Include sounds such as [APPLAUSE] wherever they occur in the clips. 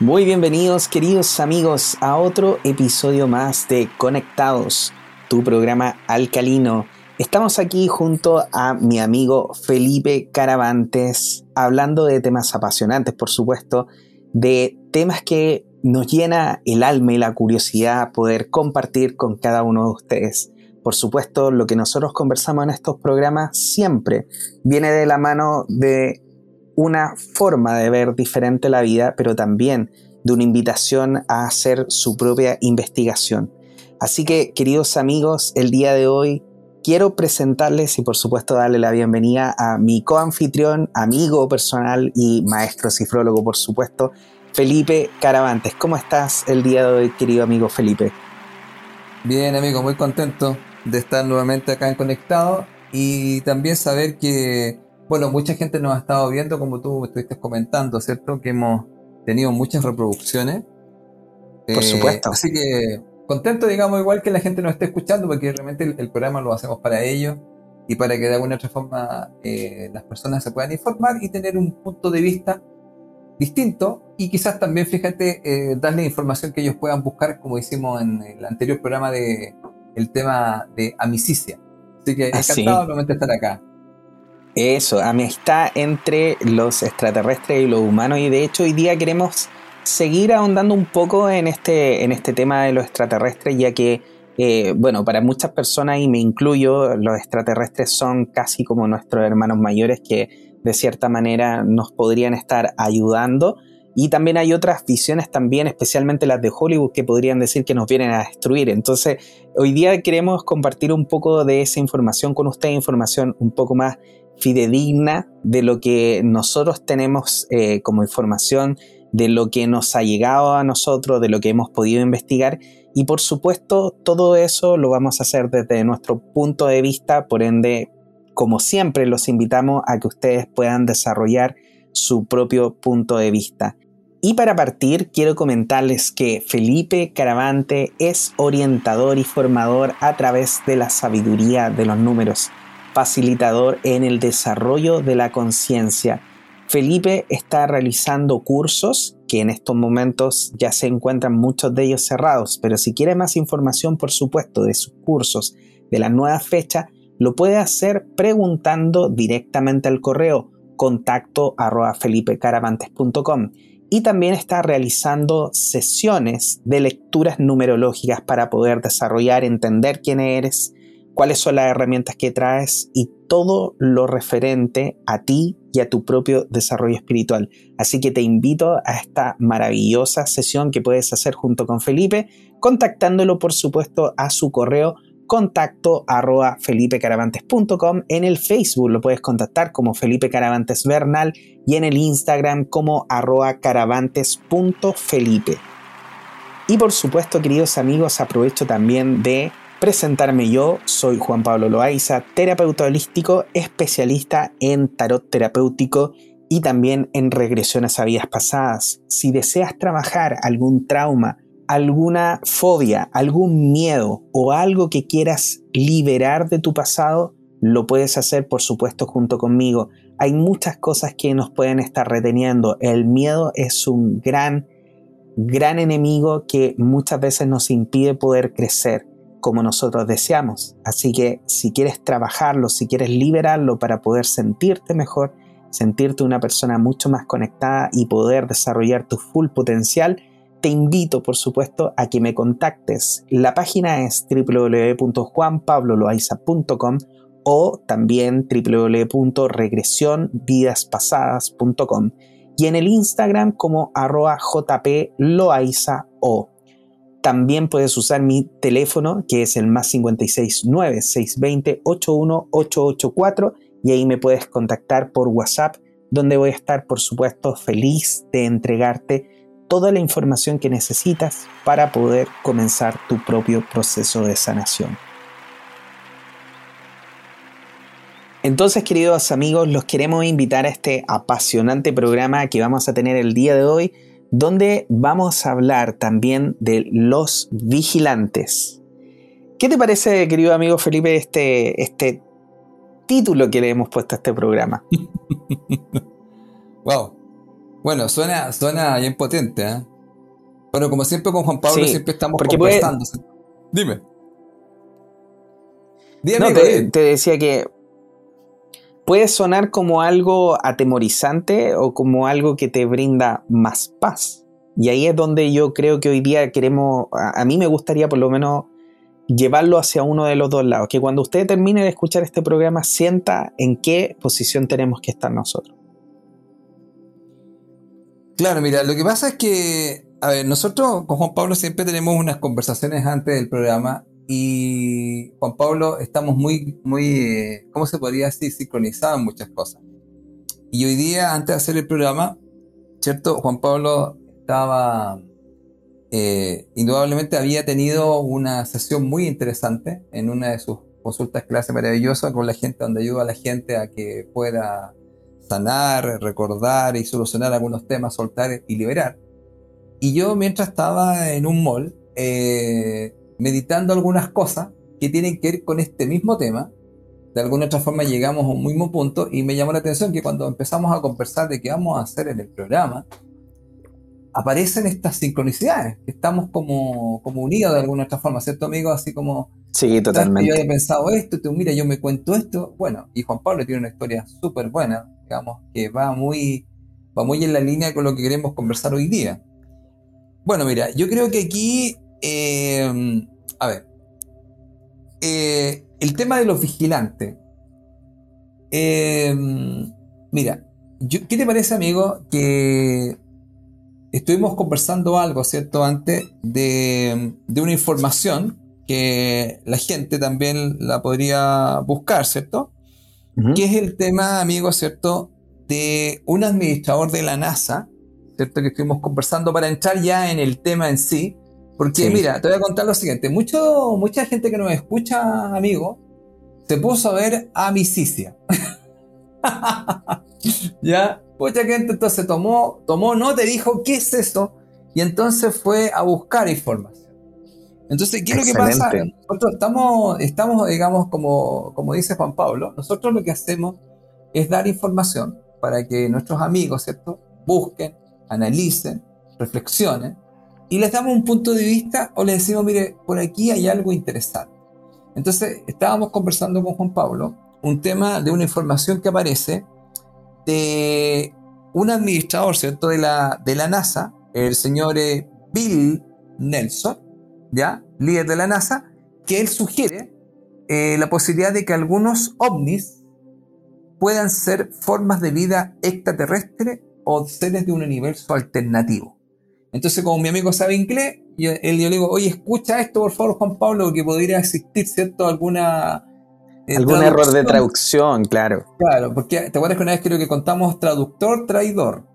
Muy bienvenidos queridos amigos a otro episodio más de Conectados, tu programa alcalino. Estamos aquí junto a mi amigo Felipe Caravantes hablando de temas apasionantes, por supuesto, de temas que nos llena el alma y la curiosidad poder compartir con cada uno de ustedes. Por supuesto, lo que nosotros conversamos en estos programas siempre viene de la mano de una forma de ver diferente la vida, pero también de una invitación a hacer su propia investigación. Así que, queridos amigos, el día de hoy quiero presentarles y por supuesto darle la bienvenida a mi coanfitrión, amigo personal y maestro cifrólogo, por supuesto, Felipe Caravantes. ¿Cómo estás el día de hoy, querido amigo Felipe? Bien, amigo, muy contento de estar nuevamente acá en Conectado y también saber que bueno, mucha gente nos ha estado viendo, como tú estuviste comentando, ¿cierto? Que hemos tenido muchas reproducciones. Por eh, supuesto. Así que contento, digamos, igual que la gente nos esté escuchando, porque realmente el, programa lo hacemos para ellos y para que de alguna otra forma eh, las personas se puedan informar y tener un punto de vista distinto y quizás también, fíjate, eh, darle información que ellos puedan buscar, como hicimos en el anterior programa de el tema de amicicia. Así que ah, encantado nuevamente estar acá. Eso, amistad entre los extraterrestres y los humanos. Y de hecho hoy día queremos seguir ahondando un poco en este, en este tema de los extraterrestres, ya que, eh, bueno, para muchas personas, y me incluyo, los extraterrestres son casi como nuestros hermanos mayores que de cierta manera nos podrían estar ayudando. Y también hay otras visiones también, especialmente las de Hollywood, que podrían decir que nos vienen a destruir. Entonces, hoy día queremos compartir un poco de esa información con usted, información un poco más fidedigna de lo que nosotros tenemos eh, como información, de lo que nos ha llegado a nosotros, de lo que hemos podido investigar. Y por supuesto, todo eso lo vamos a hacer desde nuestro punto de vista, por ende, como siempre, los invitamos a que ustedes puedan desarrollar su propio punto de vista. Y para partir, quiero comentarles que Felipe Caravante es orientador y formador a través de la sabiduría de los números facilitador en el desarrollo de la conciencia. Felipe está realizando cursos que en estos momentos ya se encuentran muchos de ellos cerrados, pero si quiere más información, por supuesto, de sus cursos, de la nueva fecha, lo puede hacer preguntando directamente al correo contacto arroba y también está realizando sesiones de lecturas numerológicas para poder desarrollar, entender quién eres, cuáles son las herramientas que traes y todo lo referente a ti y a tu propio desarrollo espiritual. Así que te invito a esta maravillosa sesión que puedes hacer junto con Felipe, contactándolo por supuesto a su correo contacto arroba felipecaravantes.com. En el Facebook lo puedes contactar como Felipe Caravantes Bernal y en el Instagram como arroba caravantes.felipe. Y por supuesto, queridos amigos, aprovecho también de presentarme yo, soy Juan Pablo Loaiza, terapeuta holístico, especialista en tarot terapéutico y también en regresiones a vidas pasadas. Si deseas trabajar algún trauma, alguna fobia, algún miedo o algo que quieras liberar de tu pasado, lo puedes hacer por supuesto junto conmigo. Hay muchas cosas que nos pueden estar reteniendo. El miedo es un gran, gran enemigo que muchas veces nos impide poder crecer como nosotros deseamos. Así que si quieres trabajarlo, si quieres liberarlo para poder sentirte mejor, sentirte una persona mucho más conectada y poder desarrollar tu full potencial, te invito por supuesto a que me contactes. La página es www.juanpabloloaiza.com o también www.regresionvidaspasadas.com y en el Instagram como arroba jploaiza.o. También puedes usar mi teléfono, que es el más 569 620 81884 y ahí me puedes contactar por WhatsApp, donde voy a estar, por supuesto, feliz de entregarte toda la información que necesitas para poder comenzar tu propio proceso de sanación. Entonces, queridos amigos, los queremos invitar a este apasionante programa que vamos a tener el día de hoy donde vamos a hablar también de los vigilantes. ¿Qué te parece, querido amigo Felipe, este, este título que le hemos puesto a este programa? [LAUGHS] wow. Bueno, suena, suena bien potente, ¿eh? Pero como siempre con Juan Pablo siempre estamos conversando. Dime. Dime. te, te decía que puede sonar como algo atemorizante o como algo que te brinda más paz. Y ahí es donde yo creo que hoy día queremos, a, mí me gustaría por lo menos llevarlo hacia uno de los dos lados, que cuando usted termine de escuchar este programa sienta en qué posición tenemos que estar nosotros. Claro, mira, lo que pasa es que, a ver, nosotros con Juan Pablo siempre tenemos unas conversaciones antes del programa y Juan Pablo estamos muy, muy, eh, ¿cómo se podría decir? Sincronizados en muchas cosas. Y hoy día, antes de hacer el programa, ¿cierto? Juan Pablo estaba, eh, indudablemente había tenido una sesión muy interesante en una de sus consultas clase maravillosa con la gente, donde ayuda a la gente a que pueda sanar, recordar y solucionar algunos temas, soltar y liberar. Y yo mientras estaba en un mall, eh, meditando algunas cosas que tienen que ver con este mismo tema, de alguna otra forma llegamos a un mismo punto y me llamó la atención que cuando empezamos a conversar de qué vamos a hacer en el programa, aparecen estas sincronicidades, estamos como, como unidos de alguna otra forma, ¿cierto, amigo? Así como... Sí, totalmente. Yo había pensado esto, tú, mira, yo me cuento esto, bueno, y Juan Pablo tiene una historia súper buena, digamos, que va muy, va muy en la línea con lo que queremos conversar hoy día. Bueno, mira, yo creo que aquí, eh, a ver, eh, el tema de los vigilantes. Eh, mira, ¿qué te parece, amigo, que estuvimos conversando algo, ¿cierto? Antes de, una información que la gente también la podría buscar, ¿cierto? Que es el tema, amigo, ¿cierto? De un administrador de la NASA, ¿cierto? Que estuvimos conversando para entrar ya en el tema en sí. Porque mira, te voy a contar lo siguiente. Mucho, mucha gente que nos escucha, amigo, se puso a ver a Misicia. [LAUGHS] ¿Ya? Mucha gente entonces tomó, tomó nota y dijo, ¿qué es esto? Y entonces fue a buscar información. Entonces, ¿qué es lo que pasa? Nosotros estamos, estamos digamos, como, como dice Juan Pablo, nosotros lo que hacemos es dar información para que nuestros amigos, ¿cierto? Busquen, analicen, reflexionen y les damos un punto de vista o les decimos, mire, por aquí hay algo interesante. Entonces, estábamos conversando con Juan Pablo un tema de una información que aparece de un administrador, ¿cierto?, de la, de la NASA, el señor eh, Bill Nelson, ¿ya?, líder de la NASA, que él sugiere eh, la posibilidad de que algunos ovnis puedan ser formas de vida extraterrestre o seres de un universo alternativo. Entonces, como mi amigo sabe inglés, yo, él, yo le digo, oye, escucha esto, por favor, Juan Pablo, que podría existir, ¿cierto? Alguna eh, Algún error de traducción, claro. Claro, porque te acuerdas que una vez creo que contamos traductor, traidor.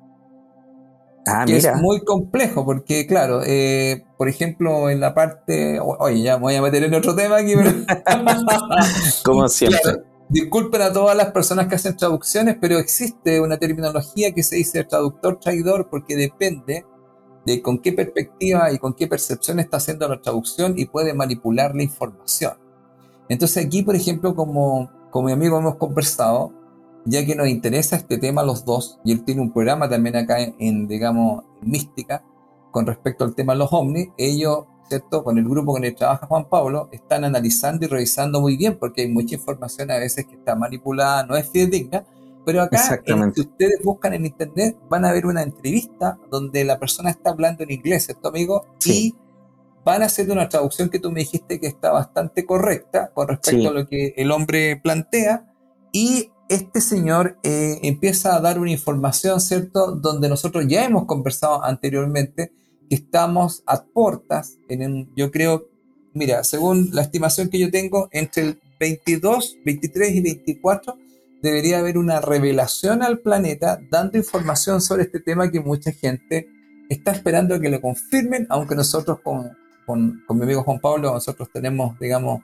Ah, que es muy complejo, porque claro, eh, por ejemplo, en la parte. Oye, ya me voy a meter en otro tema aquí, pero. [LAUGHS] Como [LAUGHS] siempre. disculpen a todas las personas que hacen traducciones, pero existe una terminología que se dice traductor, traidor, porque depende de con qué perspectiva y con qué percepción está haciendo la traducción y puede manipular la información. Entonces aquí, por ejemplo, como, como mi amigo hemos conversado, ya que nos interesa este tema los dos, y él tiene un programa también acá en, digamos, mística, con respecto al tema de los ovnis, ellos, ¿cierto? Con el grupo con el que trabaja Juan Pablo, están analizando y revisando muy bien, porque hay mucha información a veces que está manipulada, no es fidedigna, pero acá, si ustedes buscan en internet, van a ver una entrevista donde la persona está hablando en inglés, ¿cierto, amigo? Sí. Y van a hacer una traducción que tú me dijiste que está bastante correcta con respecto a lo que el hombre plantea y este señor eh, empieza a dar una información, ¿cierto? Donde nosotros ya hemos conversado anteriormente que estamos a puertas, en yo creo, mira, según la estimación que yo tengo, entre el 22, 23 y 24 debería haber una revelación al planeta dando información sobre este tema que mucha gente está esperando que lo confirmen, aunque nosotros como con, mi amigo Juan Pablo, nosotros tenemos, digamos,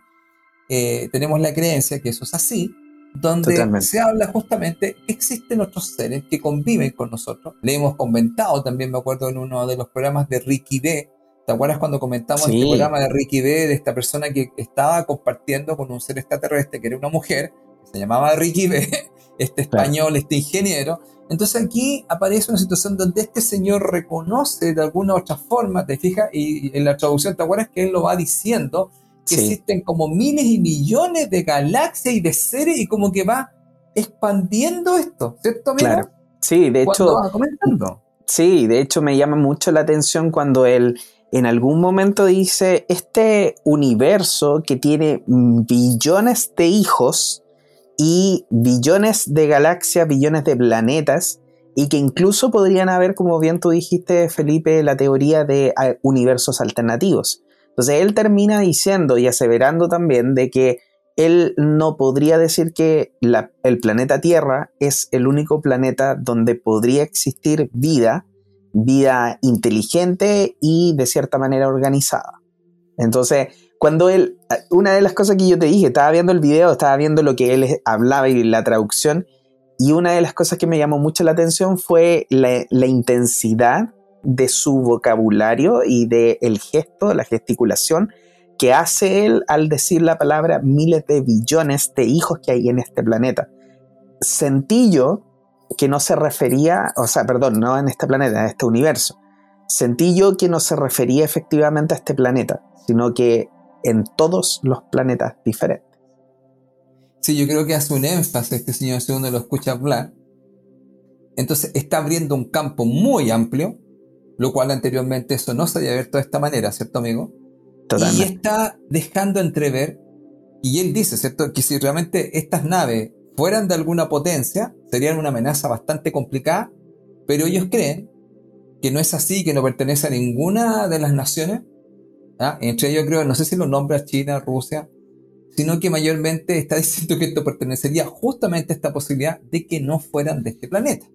eh, tenemos la creencia que eso es así, donde se habla justamente, existen otros seres que conviven con nosotros. Le hemos comentado también, me acuerdo en uno de los programas de Ricky B. ¿Te acuerdas cuando comentamos el este programa de Ricky B, de esta persona que estaba compartiendo con un ser extraterrestre que era una mujer, que se llamaba Ricky B, [LAUGHS] este español, este ingeniero. Entonces aquí aparece una situación donde este señor reconoce de alguna otra forma, te fijas, y en la traducción te acuerdas que él lo va diciendo, que existen como miles y millones de galaxias y de seres y como que va expandiendo esto, ¿cierto? Claro. Sí, de hecho. comentando. Sí, de hecho me llama mucho la atención cuando él en algún momento dice, este universo que tiene billones de hijos y billones de galaxias, billones de planetas, y que incluso podrían haber, como bien tú dijiste, Felipe, la teoría de ah, universos alternativos. Entonces él termina diciendo y aseverando también de que él no podría decir que el planeta Tierra es el único planeta donde podría existir vida, vida inteligente y de cierta manera organizada. Entonces, cuando él, una de las cosas que yo te dije, estaba viendo el video, estaba viendo lo que él hablaba y la traducción, y una de las cosas que me llamó mucho la atención fue la, intensidad de su vocabulario y del el gesto, la gesticulación que hace él al decir la palabra miles de billones de hijos que hay en este planeta. Sentí yo que no se refería, o sea, perdón, no en este planeta, en este universo. Sentí yo que no se refería efectivamente a este planeta, sino que en todos los planetas diferentes. Sí, yo creo que hace un énfasis este señor si uno lo escucha hablar. Entonces está abriendo un campo muy amplio, lo cual anteriormente eso no se había abierto de esta manera, ¿cierto, amigo? Totalmente. Y está dejando entrever, y él dice, ¿cierto?, que si realmente estas naves fueran de alguna potencia, serían una amenaza bastante complicada, pero ellos creen que no es así, que no pertenece a ninguna de las naciones. ¿Ah? Entre ellos creo, no sé si lo nombra China, Rusia, sino que mayormente está [LAUGHS] diciendo que esto pertenecería justamente a esta posibilidad de que no fueran de este planeta.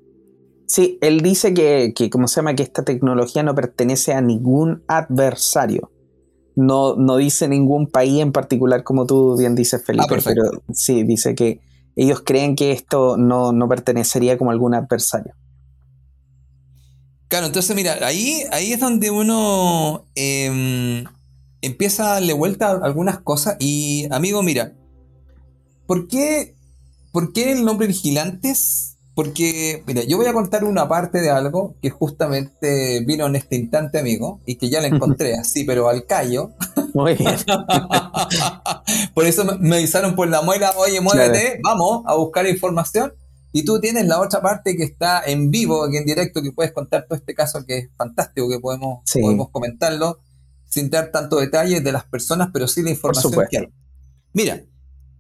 Sí, él dice que, que ¿cómo se llama? Que esta tecnología no pertenece a ningún adversario. No, no dice ningún país en particular, como tú bien dices, Felipe, ah, pero sí, dice que ellos creen que esto no, pertenecería como algún adversario. Claro, entonces mira, ahí, ahí es donde uno em, empieza a darle vuelta a algunas cosas. Y amigo, mira, ¿por qué, ¿por qué el nombre Vigilantes porque, mira, yo voy a contar una parte de algo que justamente vino en este instante, amigo, y que ya la encontré [LAUGHS] así, pero al callo. Muy bien. [LAUGHS] por eso me avisaron por la muela, oye, muévete, vamos a buscar información. Y tú tienes la otra parte que está en vivo, aquí en directo, que puedes contar todo este caso que es fantástico, que podemos, podemos comentarlo sin dar tanto detalle de las personas, pero sí la información que hay. Mira,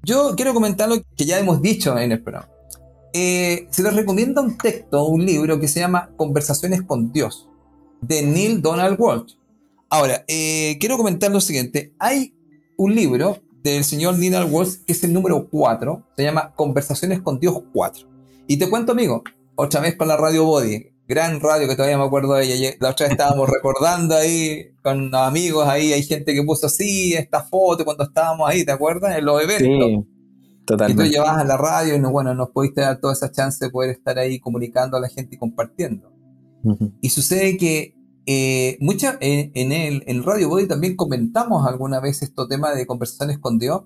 yo quiero comentar lo que ya hemos dicho en el programa. Eh, se les recomienda un texto, un libro que se llama Conversaciones con Dios, de Neil Donald Walsh. Ahora, eh, quiero comentar lo siguiente. Hay un libro del señor Neil Donald Walsh que es el número 4, se llama Conversaciones con Dios 4. Y te cuento, amigo, otra vez con la Radio Body, gran radio que todavía me acuerdo de ella. La otra vez estábamos recordando ahí con amigos, ahí hay gente que puso así esta foto cuando estábamos ahí, ¿te acuerdas? En los eventos. Y tú llevabas a la radio y no, bueno, nos pudiste dar toda esa chance de poder estar ahí comunicando a la gente y compartiendo. Y sucede que eh, mucha, en, el, en Radio Body también comentamos alguna vez estos temas de conversaciones con Dios.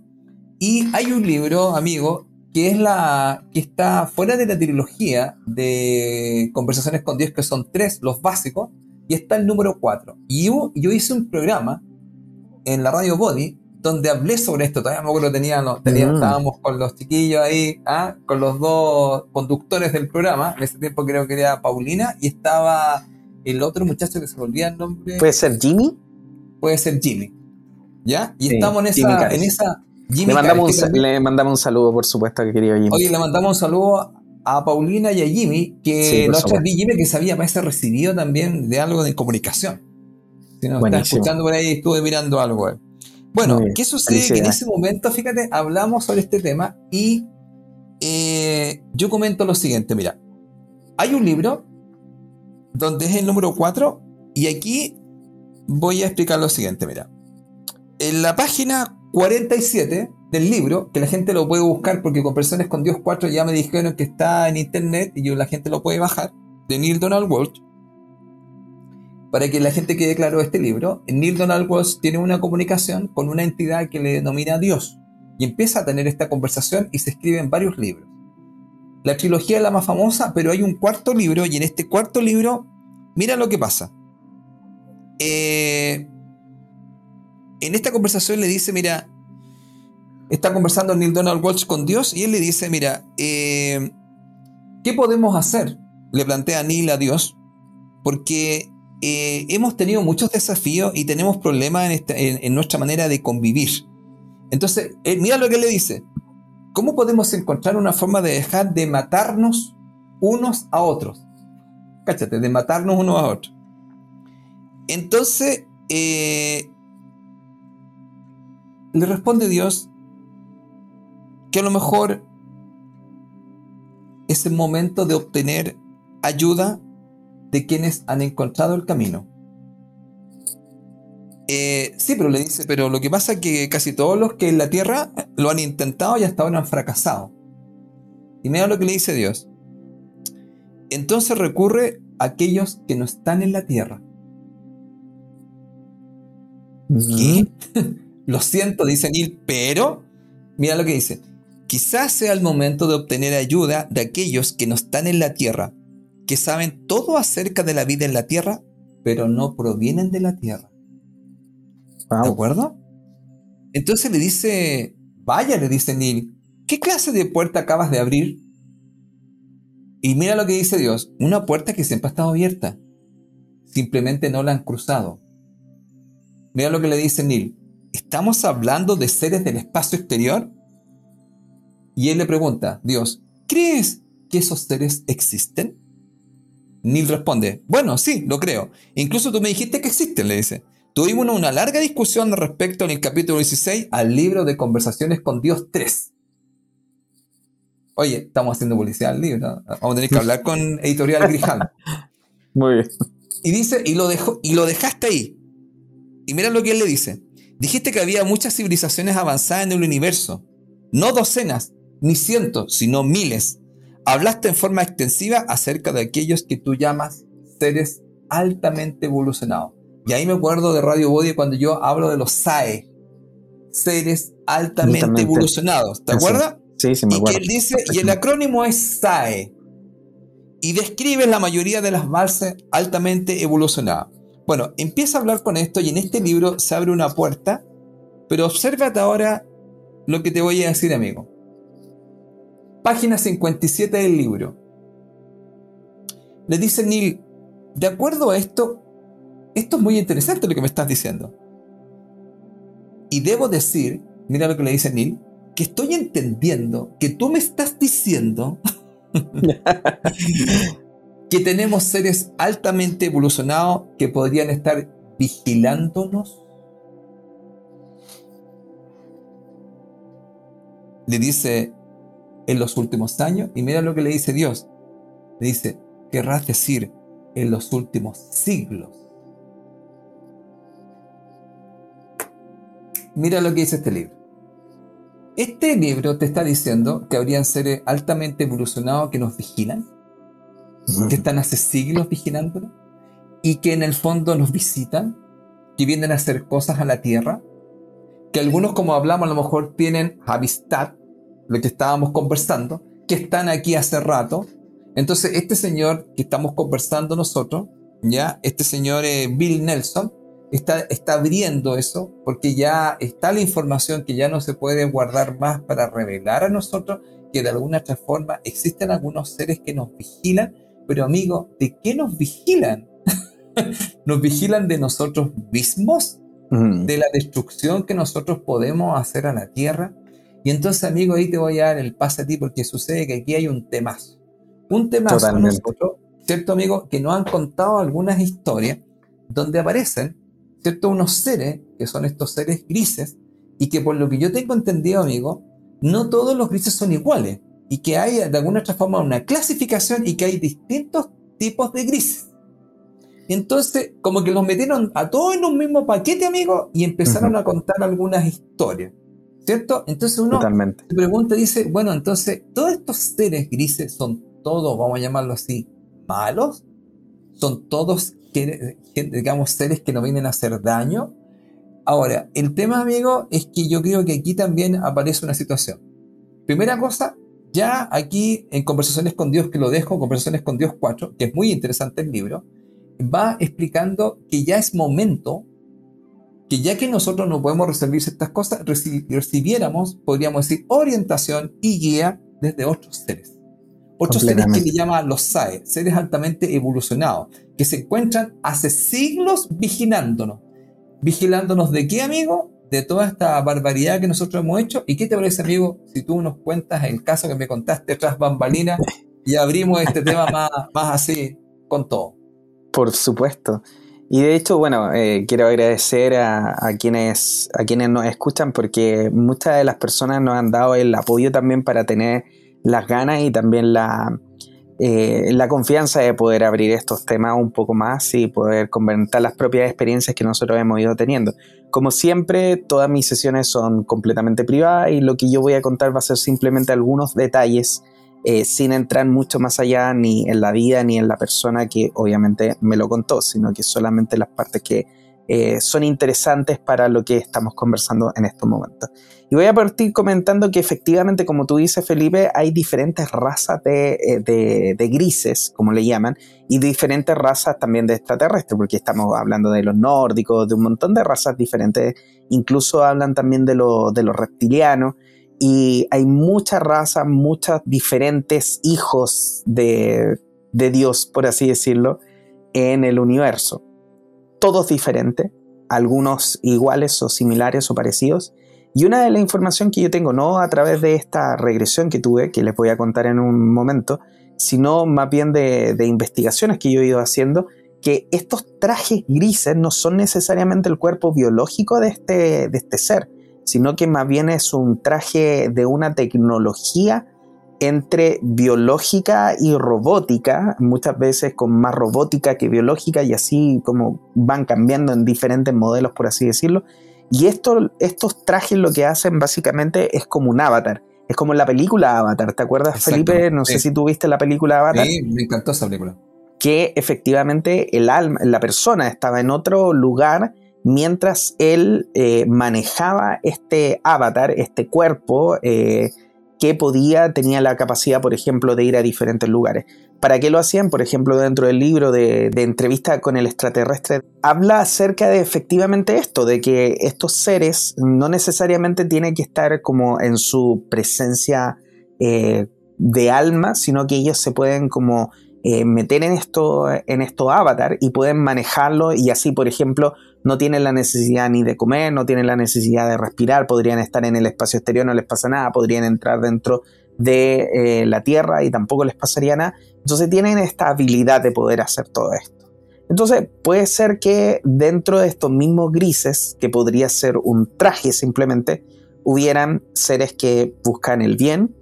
Y hay un libro, amigo, que es la que está fuera de la trilogía de conversaciones con Dios, que son tres, los básicos, y está el número cuatro. Y yo, yo hice un programa en la Radio Body donde hablé sobre esto. Todavía me acuerdo, tenía, tenía, mm. estábamos con los chiquillos ahí, ¿ah? con los dos conductores del programa. En ese tiempo creo que era Paulina y estaba el otro muchacho que se volvía el nombre. ¿Puede ser Jimmy? Puede ser Jimmy. ¿Ya? Y estamos en esa, en esa. Le, mandamos un, le mandamos un saludo, por supuesto, que quería Jimmy. Oye, le mandamos un saludo a Paulina y a Jimmy, que sí, vi Jimmy que sabía para ese recibido también de algo de comunicación. Si nos está escuchando por ahí, estuve mirando algo. Eh. Bueno, ¿qué sucede? Que en ese momento, fíjate, hablamos sobre este tema y eh, yo comento lo siguiente, mira, hay un libro donde es el número 4 y aquí voy a explicar lo siguiente, mira. En la página 47 del libro, que la gente lo puede buscar porque con Personas con Dios 4 ya me dijeron que está en internet y la gente lo puede bajar, de Neil Donald Walsh, para que la gente quede claro este libro, Neil Donald Walsh tiene una comunicación con una entidad que le denomina Dios y empieza a tener esta conversación y se escriben varios libros. la trilogía es la más famosa, pero hay un cuarto libro y en este cuarto libro, mira lo que pasa. Eh, en esta conversación le dice, mira, está conversando Neil Donald Walsh con Dios y él le dice, mira, eh, ¿qué podemos hacer? Le plantea Neil a Dios, porque eh, hemos tenido muchos desafíos y tenemos problemas en, nuestra manera de convivir. Entonces, mira lo que le dice, ¿Cómo podemos encontrar una forma de dejar de matarnos unos a otros? Cáchate, de matarnos unos a otros. Entonces, eh, le responde Dios que a lo mejor es el momento de obtener ayuda de quienes han encontrado el camino. Eh, sí, pero le dice, pero lo que pasa es que casi todos los que en la tierra lo han intentado y hasta ahora han fracasado. Y mira lo que le dice Dios. Entonces recurre a aquellos que no están en la tierra. ¿Qué? Lo siento, dice Neil, pero mira lo que dice. Quizás sea el momento de obtener ayuda de aquellos que no están en la tierra, que saben todo acerca de la vida en la tierra, pero no provienen de la tierra. ¿De acuerdo? Entonces le dice, vaya, le dice Neil, ¿qué clase de puerta acabas de abrir? Y mira lo que dice Dios, una puerta que siempre ha estado abierta. Simplemente no la han cruzado. Mira lo que le dice Neil, ¿estamos hablando de seres del espacio exterior? Y él le pregunta, Dios, ¿crees que esos seres existen? Neil responde, bueno, sí, lo creo. Incluso tú me dijiste que existen, le dice. Tuvimos una larga discusión respecto en el capítulo 16 al libro de Conversaciones con Dios 3. Oye, estamos haciendo publicidad al libro. Vamos a tener que hablar con Editorial Grijalvo. [LAUGHS] Muy bien. Y dice, y lo, dejó, y lo dejaste ahí. Y mira lo que él le dice. Dijiste que había muchas civilizaciones avanzadas en el universo. No docenas, ni cientos, sino miles. Hablaste en forma extensiva acerca de aquellos que tú llamas seres altamente evolucionados. Y ahí me acuerdo de Radio Body cuando yo hablo de los SAE, seres altamente, evolucionados. ¿Te acuerdas? Sí, sí, me acuerdo. Y que él dice, y el acrónimo es SAE. Y describe la mayoría de las bases altamente evolucionadas. Bueno, empieza a hablar con esto y en este libro se abre una puerta, pero obsérvate ahora lo que te voy a decir, amigo. Página 57 del libro. Le dice Neil, de acuerdo a esto, esto es muy interesante lo que me estás diciendo. Y debo decir, mira lo que le dice Neil, que estoy entendiendo que tú me estás diciendo [LAUGHS] que tenemos seres altamente evolucionados que podrían estar vigilándonos. Le dice en los últimos años, y mira lo que le dice Dios. Le dice, querrás decir en los últimos siglos. Mira lo que dice este libro. Este libro te está diciendo que habrían seres altamente evolucionados que nos vigilan, que están hace siglos vigilándonos y que en el fondo nos visitan, que vienen a hacer cosas a la tierra, que algunos, como hablamos, a lo mejor tienen amistad, lo que estábamos conversando, que están aquí hace rato. Entonces, este señor que estamos conversando nosotros, ya, este señor eh, Bill Nelson, está, está abriendo eso porque ya está la información que ya no se puede guardar más para revelar a nosotros que de alguna otra forma existen algunos seres que nos vigilan, pero amigo, ¿de qué nos vigilan? [LAUGHS] ¿Nos vigilan de nosotros mismos? ¿De la destrucción que nosotros podemos hacer a la tierra? Y entonces, amigo, ahí te voy a dar el pase a ti porque sucede que aquí hay un temazo. Un temazo nosotros, ¿cierto, amigo? Que nos han contado algunas historias donde aparecen ¿cierto? Unos seres, que son estos seres grises, y que por lo que yo tengo entendido, amigo, no todos los grises son iguales, y que hay de alguna otra forma una clasificación y que hay distintos tipos de grises. Entonces, como que los metieron a todos en un mismo paquete, amigo, y empezaron a contar algunas historias. ¿Cierto? Entonces uno se pregunta y dice, bueno, entonces, ¿todos estos seres grises son todos, vamos a llamarlo así, malos? ¿Son todos digamos, seres que no vienen a hacer daño. Ahora, el tema, amigo, es que yo creo que aquí también aparece una situación. Primera cosa, Ya aquí en Conversaciones con Dios, que lo dejo, Conversaciones con Dios 4, que es muy interesante el libro, va explicando que ya es momento que ya que nosotros no podemos resolver estas cosas, recibiéramos, podríamos decir, orientación y guía desde otros seres. Otros seres que le llama los SAE, seres altamente evolucionados, que se encuentran hace siglos vigilándonos. ¿Vigilándonos de qué, amigo? De toda esta barbaridad que nosotros hemos hecho. ¿Y qué te parece, amigo, si tú nos cuentas el caso que me contaste tras bambalina y abrimos este tema [LAUGHS] más, más así con todo? Por supuesto. Y de hecho, bueno, eh, quiero agradecer a, quienes, a quienes nos escuchan porque muchas de las personas nos han dado el apoyo también para tener las ganas y también la, eh, la confianza de poder abrir estos temas un poco más y poder comentar las propias experiencias que nosotros hemos ido teniendo. Como siempre, todas mis sesiones son completamente privadas y lo que yo voy a contar va a ser simplemente algunos detalles eh, sin entrar mucho más allá ni en la vida ni en la persona que obviamente me lo contó, sino que solamente las partes que eh, son interesantes para lo que estamos conversando en estos momentos. Y voy a partir comentando que efectivamente, como tú dices, Felipe, hay diferentes razas de, eh, de, grises, como le llaman, y diferentes razas también de extraterrestres, porque estamos hablando de los nórdicos, de un montón de razas diferentes, incluso hablan también de, de los reptilianos y hay muchas razas, muchos diferentes hijos de, Dios, por así decirlo, en el universo. Todos diferentes, algunos iguales o similares o parecidos. Y una de la información que yo tengo, no a través de esta regresión que tuve, que les voy a contar en un momento, sino más bien de, investigaciones que yo he ido haciendo, que estos trajes grises no son necesariamente el cuerpo biológico de este, de este ser, sino que más bien es un traje de una tecnología entre biológica y robótica, muchas veces con más robótica que biológica y así como van cambiando en diferentes modelos, por así decirlo. Y esto, estos trajes lo que hacen básicamente es como un avatar. Es como en la película Avatar, ¿te acuerdas, Felipe? No sé si tú viste la película Avatar. Sí, me encantó esa película. Que efectivamente el alma, la persona estaba en otro lugar mientras él eh, manejaba este avatar, este cuerpo, eh, que podía, tenía la capacidad, por ejemplo, de ir a diferentes lugares. ¿Para qué lo hacían? Por ejemplo, dentro del libro de, entrevista con el extraterrestre, habla acerca de efectivamente esto, de que estos seres no necesariamente tienen que estar como en su presencia eh, de alma, sino que ellos se pueden como meter en esto, en estos avatar y pueden manejarlo y así, por ejemplo, no tienen la necesidad ni de comer, no tienen la necesidad de respirar, podrían estar en el espacio exterior, no les pasa nada, podrían entrar dentro de eh, la Tierra y tampoco les pasaría nada. Entonces tienen esta habilidad de poder hacer todo esto. Entonces puede ser que dentro de estos mismos grises, que podría ser un traje simplemente, hubieran seres que buscan el bien,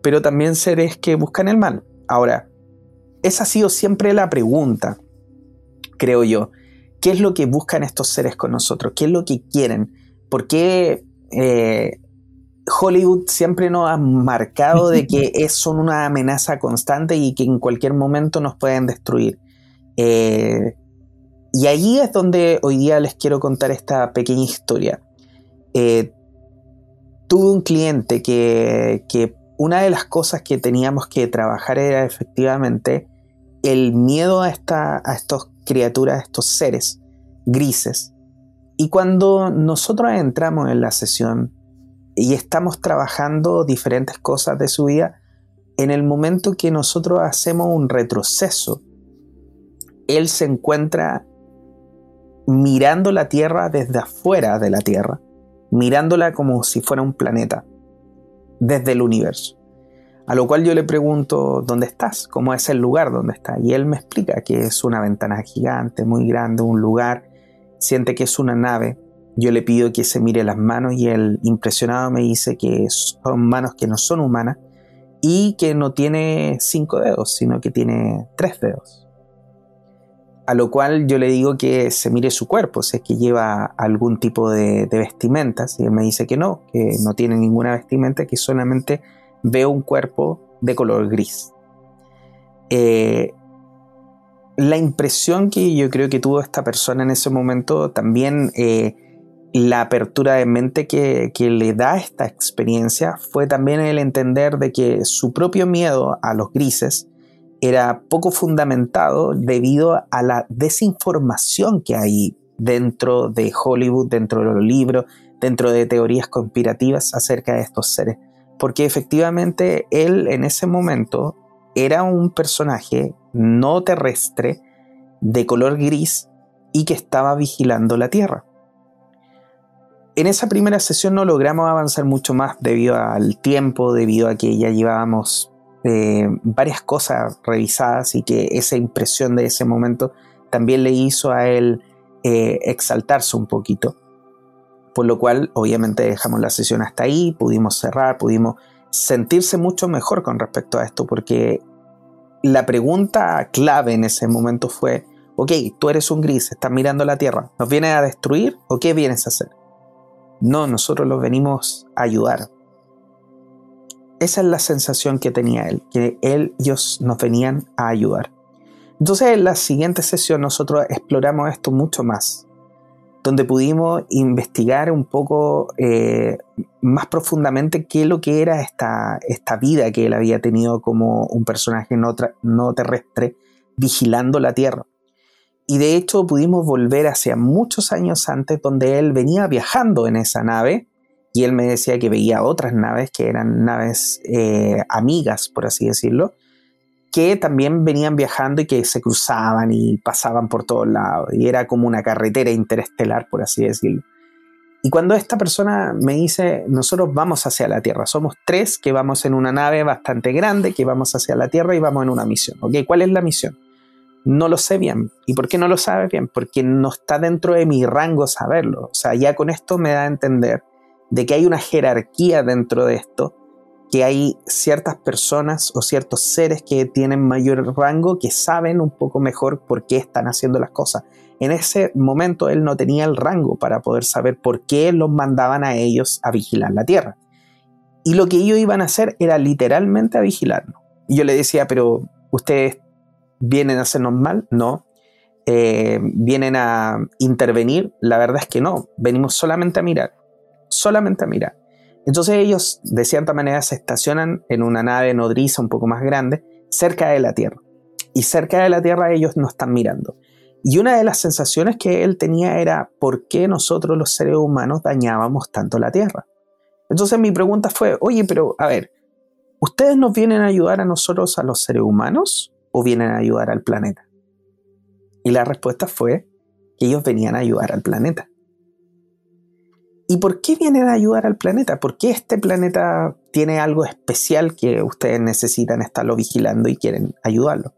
pero también seres que buscan el mal. Ahora, esa ha sido siempre la pregunta, creo yo. ¿Qué es lo que buscan estos seres con nosotros? ¿Qué es lo que quieren? ¿Por qué eh, Hollywood siempre nos ha marcado de que [LAUGHS] es, son una amenaza constante y que en cualquier momento nos pueden destruir? Eh, y allí es donde hoy día les quiero contar esta pequeña historia. Eh, tuve un cliente que, que una de las cosas que teníamos que trabajar era efectivamente el miedo a, esta, a estos criaturas, estos seres grises. Y cuando nosotros entramos en la sesión y estamos trabajando diferentes cosas de su vida, en el momento que nosotros hacemos un retroceso, él se encuentra mirando la Tierra desde afuera de la Tierra, mirándola como si fuera un planeta, desde el universo. A lo cual yo le pregunto, ¿dónde estás? ¿Cómo es el lugar donde está? Y él me explica que es una ventana gigante, muy grande, un lugar, siente que es una nave. Yo le pido que se mire las manos y él impresionado me dice que son manos que no son humanas y que no tiene cinco dedos, sino que tiene tres dedos. A lo cual yo le digo que se mire su cuerpo, si es que lleva algún tipo de, de vestimentas. Y él me dice que no, que no tiene ninguna vestimenta, que solamente veo un cuerpo de color gris. Eh, la impresión que yo creo que tuvo esta persona en ese momento también eh, la apertura de mente que, que, le da esta experiencia fue también el entender de que su propio miedo a los grises era poco fundamentado debido a la desinformación que hay dentro de Hollywood, dentro de los libros, dentro de teorías conspirativas acerca de estos seres. Porque efectivamente él en ese momento era un personaje no terrestre de color gris y que estaba vigilando la Tierra. En esa primera sesión no logramos avanzar mucho más debido al tiempo, debido a que ya llevábamos eh, varias cosas revisadas y que esa impresión de ese momento también le hizo a él eh, exaltarse un poquito. Por lo cual, obviamente, dejamos la sesión hasta ahí, pudimos cerrar, pudimos sentirse mucho mejor con respecto a esto, porque la pregunta clave en ese momento fue, ok, tú eres un gris, estás mirando la Tierra, ¿nos vienes a destruir o qué vienes a hacer? No, nosotros los venimos a ayudar. Esa es la sensación que tenía él, que él, ellos nos venían a ayudar. Entonces en la siguiente sesión nosotros exploramos esto mucho más, donde pudimos investigar un poco eh, más profundamente qué lo que era esta, esta vida que él había tenido como un personaje no, no terrestre vigilando la Tierra. Y de hecho pudimos volver hacia muchos años antes donde él venía viajando en esa nave y él me decía que veía otras naves que eran naves eh, amigas, por así decirlo, que también venían viajando y que se cruzaban y pasaban por todos lados. Y era como una carretera interestelar, por así decirlo. Y cuando esta persona me dice, nosotros vamos hacia la Tierra, somos tres que vamos en una nave bastante grande, que vamos hacia la Tierra y vamos en una misión. ¿Ok? ¿Cuál es la misión? no lo sé bien. ¿Y por qué no lo sabe bien? Porque no está dentro de mi rango saberlo. O sea, ya con esto me da a entender de que hay una jerarquía dentro de esto, que hay ciertas personas o ciertos seres que tienen mayor rango que saben un poco mejor por qué están haciendo las cosas. En ese momento él no tenía el rango para poder saber por qué los mandaban a ellos a vigilar la tierra. Y lo que ellos iban a hacer era literalmente a vigilarnos. Y yo le decía, pero ustedes vienen a hacernos mal, no. Eh, vienen a intervenir, la verdad es que no, venimos solamente a mirar, solamente a mirar. Entonces ellos de cierta manera se estacionan en una nave nodriza un poco más grande, cerca de la Tierra. Y cerca de la Tierra ellos no están mirando. Y una de las sensaciones que él tenía era por qué nosotros los seres humanos dañábamos tanto la Tierra. Entonces mi pregunta fue, oye, pero a ver, ¿ustedes nos vienen a ayudar a nosotros, a los seres humanos? o vienen a ayudar al planeta? Y la respuesta fue que ellos venían a ayudar al planeta. ¿Y por qué vienen a ayudar al planeta? ¿Por qué este planeta tiene algo especial que ustedes necesitan estarlo vigilando y quieren ayudarlo?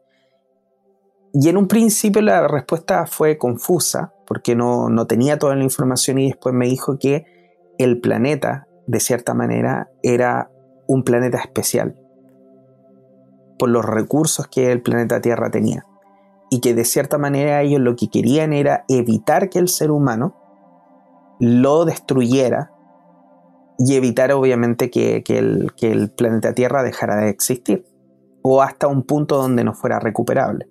Y en un principio la respuesta fue confusa, porque no, no tenía toda la información y después me dijo que el planeta, de cierta manera, era un planeta especial por los recursos que el planeta Tierra tenía. Y que de cierta manera ellos lo que querían era evitar que el ser humano lo destruyera y evitar obviamente que, el, que el planeta Tierra dejara de existir o hasta un punto donde no fuera recuperable.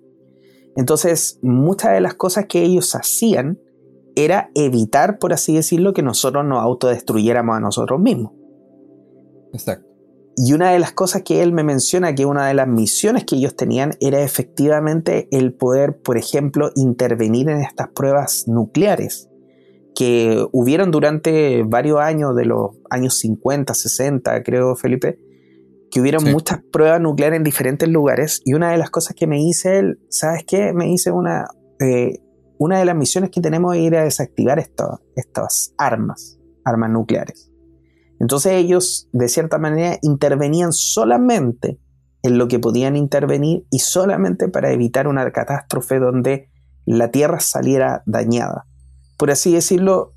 Entonces, muchas de las cosas que ellos hacían era evitar, por así decirlo, que nosotros nos autodestruyéramos a nosotros mismos. Exacto. Y una de las cosas que él me menciona, que una de las misiones que ellos tenían, era efectivamente el poder, por ejemplo, intervenir en estas pruebas nucleares que hubieron durante varios años, de los años 50, 60, creo, Felipe, que hubieron muchas pruebas nucleares en diferentes lugares. Y una de las cosas que me dice él, ¿sabes qué? Me dice una, eh, una de las misiones que tenemos es ir a desactivar estas armas, armas nucleares. Entonces ellos, de cierta manera, intervenían solamente en lo que podían intervenir y solamente para evitar una catástrofe donde la Tierra saliera dañada. Por así decirlo,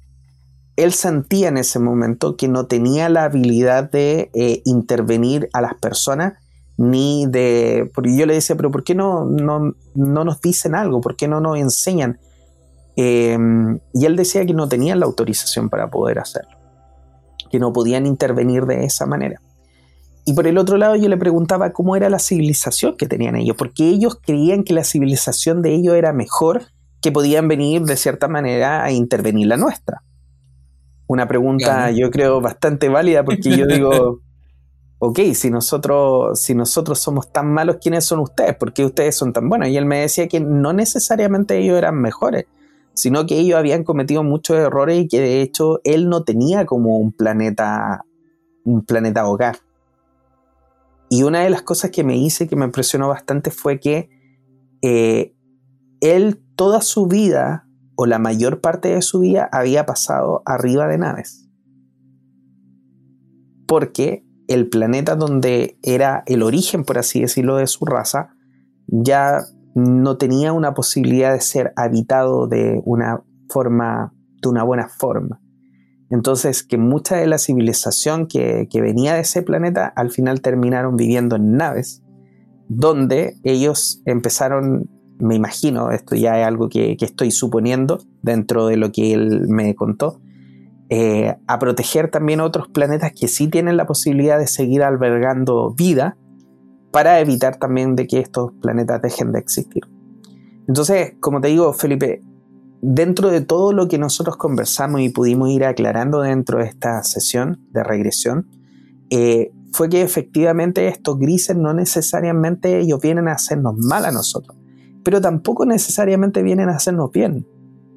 él sentía en ese momento que no tenía la habilidad de eh, intervenir a las personas ni de... Porque yo le decía, pero ¿por qué no, no, nos dicen algo? ¿Por qué no nos enseñan? Em, y él decía que no tenían la autorización para poder hacerlo que no podían intervenir de esa manera. Y por el otro lado yo le preguntaba cómo era la civilización que tenían ellos, porque ellos creían que la civilización de ellos era mejor, que podían venir de cierta manera a intervenir la nuestra. Una pregunta, yo creo, bastante válida, porque yo digo, [LAUGHS] ok, si nosotros, si nosotros somos tan malos, ¿quiénes son ustedes? ¿Por qué ustedes son tan buenos? Y él me decía que no necesariamente ellos eran mejores, sino que ellos habían cometido muchos errores y que de hecho él no tenía como un planeta, un planeta hogar. Y una de las cosas que me hice que me impresionó bastante fue que eh, él toda su vida o la mayor parte de su vida había pasado arriba de naves. Porque el planeta donde era el origen, por así decirlo, de su raza, ya no tenía una posibilidad de ser habitado de una forma, de una buena forma. Entonces, que mucha de la civilización que, venía de ese planeta al final terminaron viviendo en naves, donde ellos empezaron me imagino, esto ya es algo que, estoy suponiendo dentro de lo que él me contó, eh, a proteger también otros planetas que sí tienen la posibilidad de seguir albergando vida para evitar también de que estos planetas dejen de existir. Entonces, como te digo, Felipe, dentro de todo lo que nosotros conversamos y pudimos ir aclarando dentro de esta sesión de regresión, eh, fue que efectivamente estos grises no necesariamente ellos vienen a hacernos mal a nosotros pero tampoco necesariamente vienen a hacernos bien,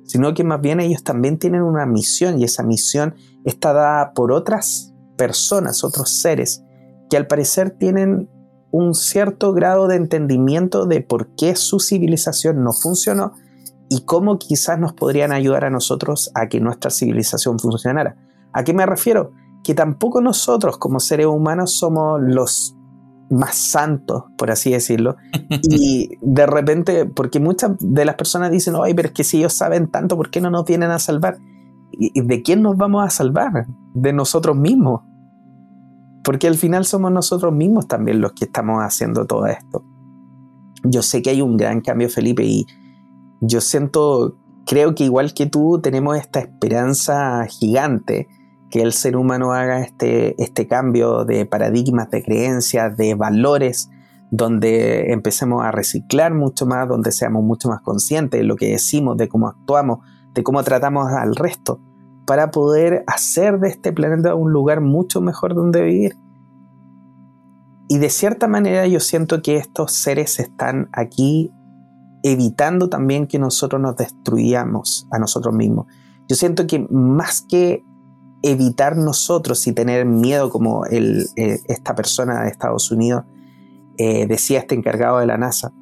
sino que más bien ellos también tienen una misión y esa misión está dada por otras personas, otros seres, que al parecer tienen un cierto grado de entendimiento de por qué su civilización no funcionó y cómo quizás nos podrían ayudar a nosotros a que nuestra civilización funcionara. ¿A qué me refiero? Que tampoco nosotros como seres humanos somos los más santos, por así decirlo. [LAUGHS] Y de repente, porque muchas de las personas dicen, ay, pero es que si ellos saben tanto, ¿por qué no nos vienen a salvar? ¿Y de quién nos vamos a salvar? De nosotros mismos. Porque al final somos nosotros mismos también los que estamos haciendo todo esto. Yo sé que hay un gran cambio, Felipe, y yo siento, creo que igual que tú, tenemos esta esperanza gigante que el ser humano haga este, este cambio de paradigmas, de creencias, de valores, donde empecemos a reciclar mucho más, donde seamos mucho más conscientes de lo que decimos, de cómo actuamos, de cómo tratamos al resto, para poder hacer de este planeta un lugar mucho mejor donde vivir. Y de cierta manera yo siento que estos seres están aquí evitando también que nosotros nos destruyamos a nosotros mismos. Yo siento que más que evitar nosotros y tener miedo como eh, esta persona de Estados Unidos eh, decía este encargado de la NASA,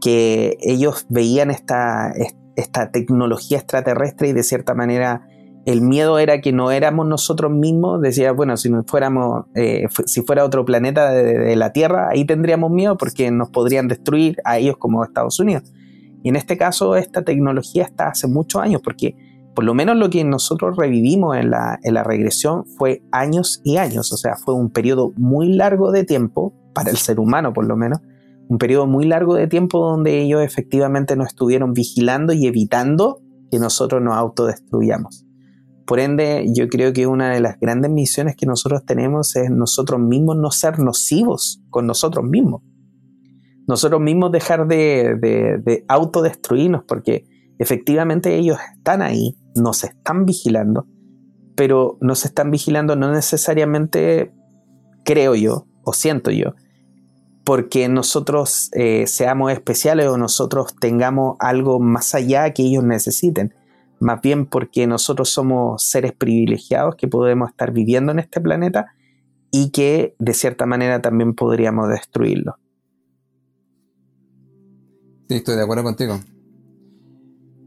que ellos veían esta, esta tecnología extraterrestre y de cierta manera el miedo era que no éramos nosotros mismos, decía, bueno, si fuéramos, eh, si fuera otro planeta de, de, la Tierra, ahí tendríamos miedo porque nos podrían destruir a ellos como Estados Unidos. Y en este caso, esta tecnología está hace muchos años, porque por lo menos lo que nosotros revivimos en la, regresión fue años y años, o sea, fue un periodo muy largo de tiempo, para el ser humano por lo menos, un periodo muy largo de tiempo donde ellos efectivamente nos estuvieron vigilando y evitando que nosotros nos autodestruyamos. Por ende, yo creo que una de las grandes misiones que nosotros tenemos es nosotros mismos no ser nocivos con nosotros mismos. Nosotros mismos dejar de, de autodestruirnos, porque efectivamente ellos están ahí, nos están vigilando, pero nos están vigilando no necesariamente, creo yo, o siento yo, porque nosotros eh, seamos especiales o nosotros tengamos algo más allá que ellos necesiten, más bien porque nosotros somos seres privilegiados que podemos estar viviendo en este planeta y que de cierta manera también podríamos destruirlo. Sí, estoy de acuerdo contigo.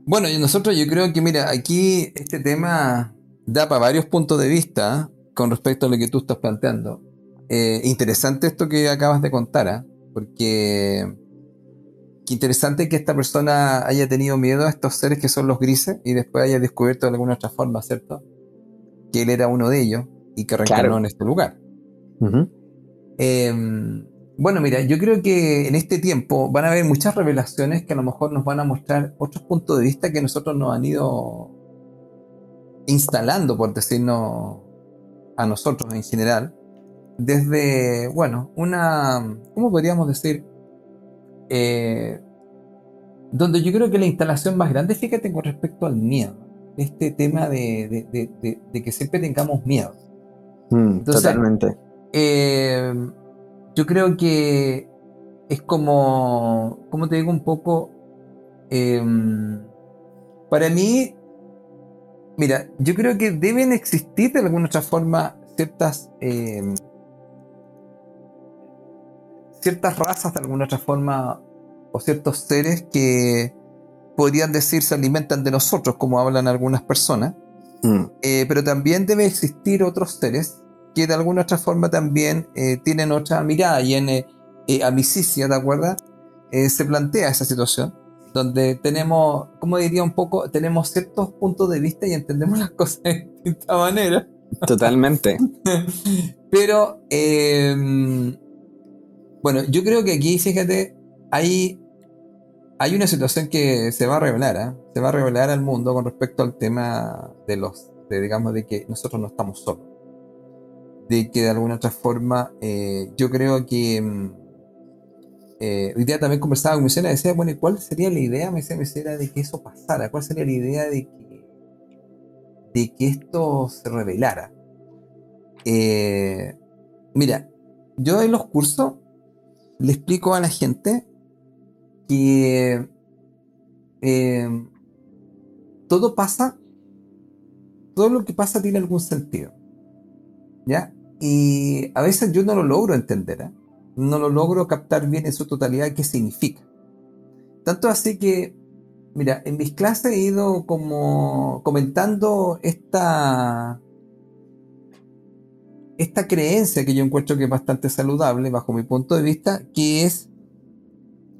Bueno, y nosotros yo creo que, mira, aquí este tema da para varios puntos de vista con respecto a lo que tú estás planteando. Eh, interesante esto que acabas de contar, ¿ah? porque qué interesante que esta persona haya tenido miedo a estos seres que son los grises y después haya descubierto de alguna otra forma, ¿cierto? Que él era uno de ellos y que reencarnó en este lugar. Bueno, mira, yo creo que en este tiempo van a haber muchas revelaciones que a lo mejor nos van a mostrar otros puntos de vista que nosotros nos han ido instalando, por decirnos a nosotros en general, desde, bueno, una, ¿cómo podríamos decir? Eh, donde yo creo que la instalación más grande, fíjate con respecto al miedo. este tema de, que siempre tengamos miedo. Mm, totalmente. Eh, yo creo que es como, como te digo, un poco, em, para mí, mira, yo creo que deben existir de alguna otra forma ciertas, em, ciertas razas de alguna otra forma o ciertos seres que podrían decir se alimentan de nosotros, como hablan algunas personas, mm. eh, pero también debe existir otros seres que de alguna otra forma también eh, tienen otra mirada y en eh, Amicicia, ¿te acuerdas? se plantea esa situación donde tenemos, como diría un poco, tenemos ciertos puntos de vista y entendemos las [LAUGHS] cosas de distinta manera. Totalmente. [LAUGHS] Pero, em, bueno, yo creo que aquí, fíjate, hay hay una situación que se va a revelar, ¿eh? se va a revelar al mundo con respecto al tema de los, digamos, de que nosotros no estamos solos. De que de alguna otra forma, eh, yo creo que mm, eh, hoy día también conversaba con y decía, bueno, ¿y cuál sería la idea, me decía mi señora, de que eso pasara? ¿Cuál sería la idea de que, de que esto se revelara? mira, yo en los cursos le explico a la gente que eh, todo pasa, todo lo que pasa tiene algún sentido. ¿Ya? Y a veces yo no lo logro entender, ¿eh? no lo logro captar bien en su totalidad qué significa. Tanto así que, mira, en mis clases he ido como comentando esta, esta creencia que yo encuentro que es bastante saludable bajo mi punto de vista, que es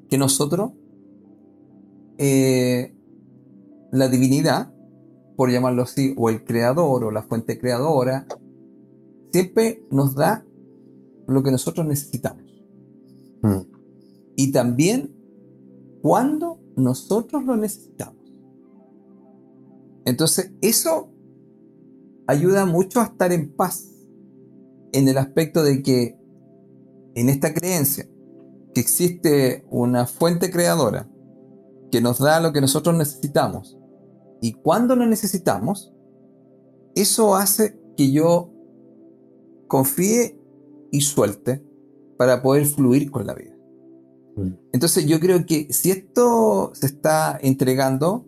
que nosotros, eh, la divinidad, por llamarlo así, o el creador o la fuente creadora, siempre nos da lo que nosotros necesitamos. Hmm. Y también cuando nosotros lo necesitamos. Entonces, eso ayuda mucho a estar en paz en el aspecto de que en esta creencia que existe una fuente creadora que nos da lo que nosotros necesitamos y cuando lo necesitamos, eso hace que yo confíe y suelte para poder fluir con la vida. Mm. Entonces yo creo que si esto se está entregando,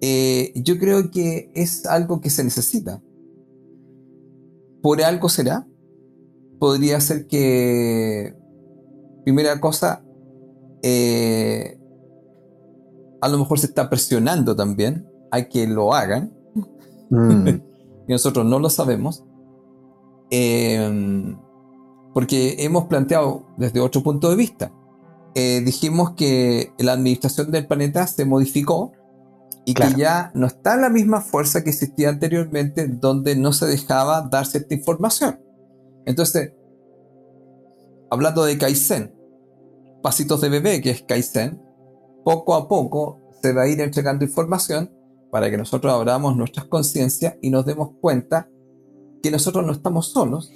eh, yo creo que es algo que se necesita. Por algo será. Podría ser que primera cosa, eh, a lo mejor se está presionando también a que lo hagan. Mm. [LAUGHS] y nosotros no lo sabemos. Em, porque hemos planteado desde otro punto de vista. Eh, dijimos que la administración del planeta se modificó y que ya no está la misma fuerza que existía anteriormente donde no se dejaba dar cierta información. Entonces, hablando de Kaizen, pasitos de bebé, que es Kaizen, poco a poco se va a ir entregando información para que nosotros abramos nuestras conciencias y nos demos cuenta que nosotros no estamos solos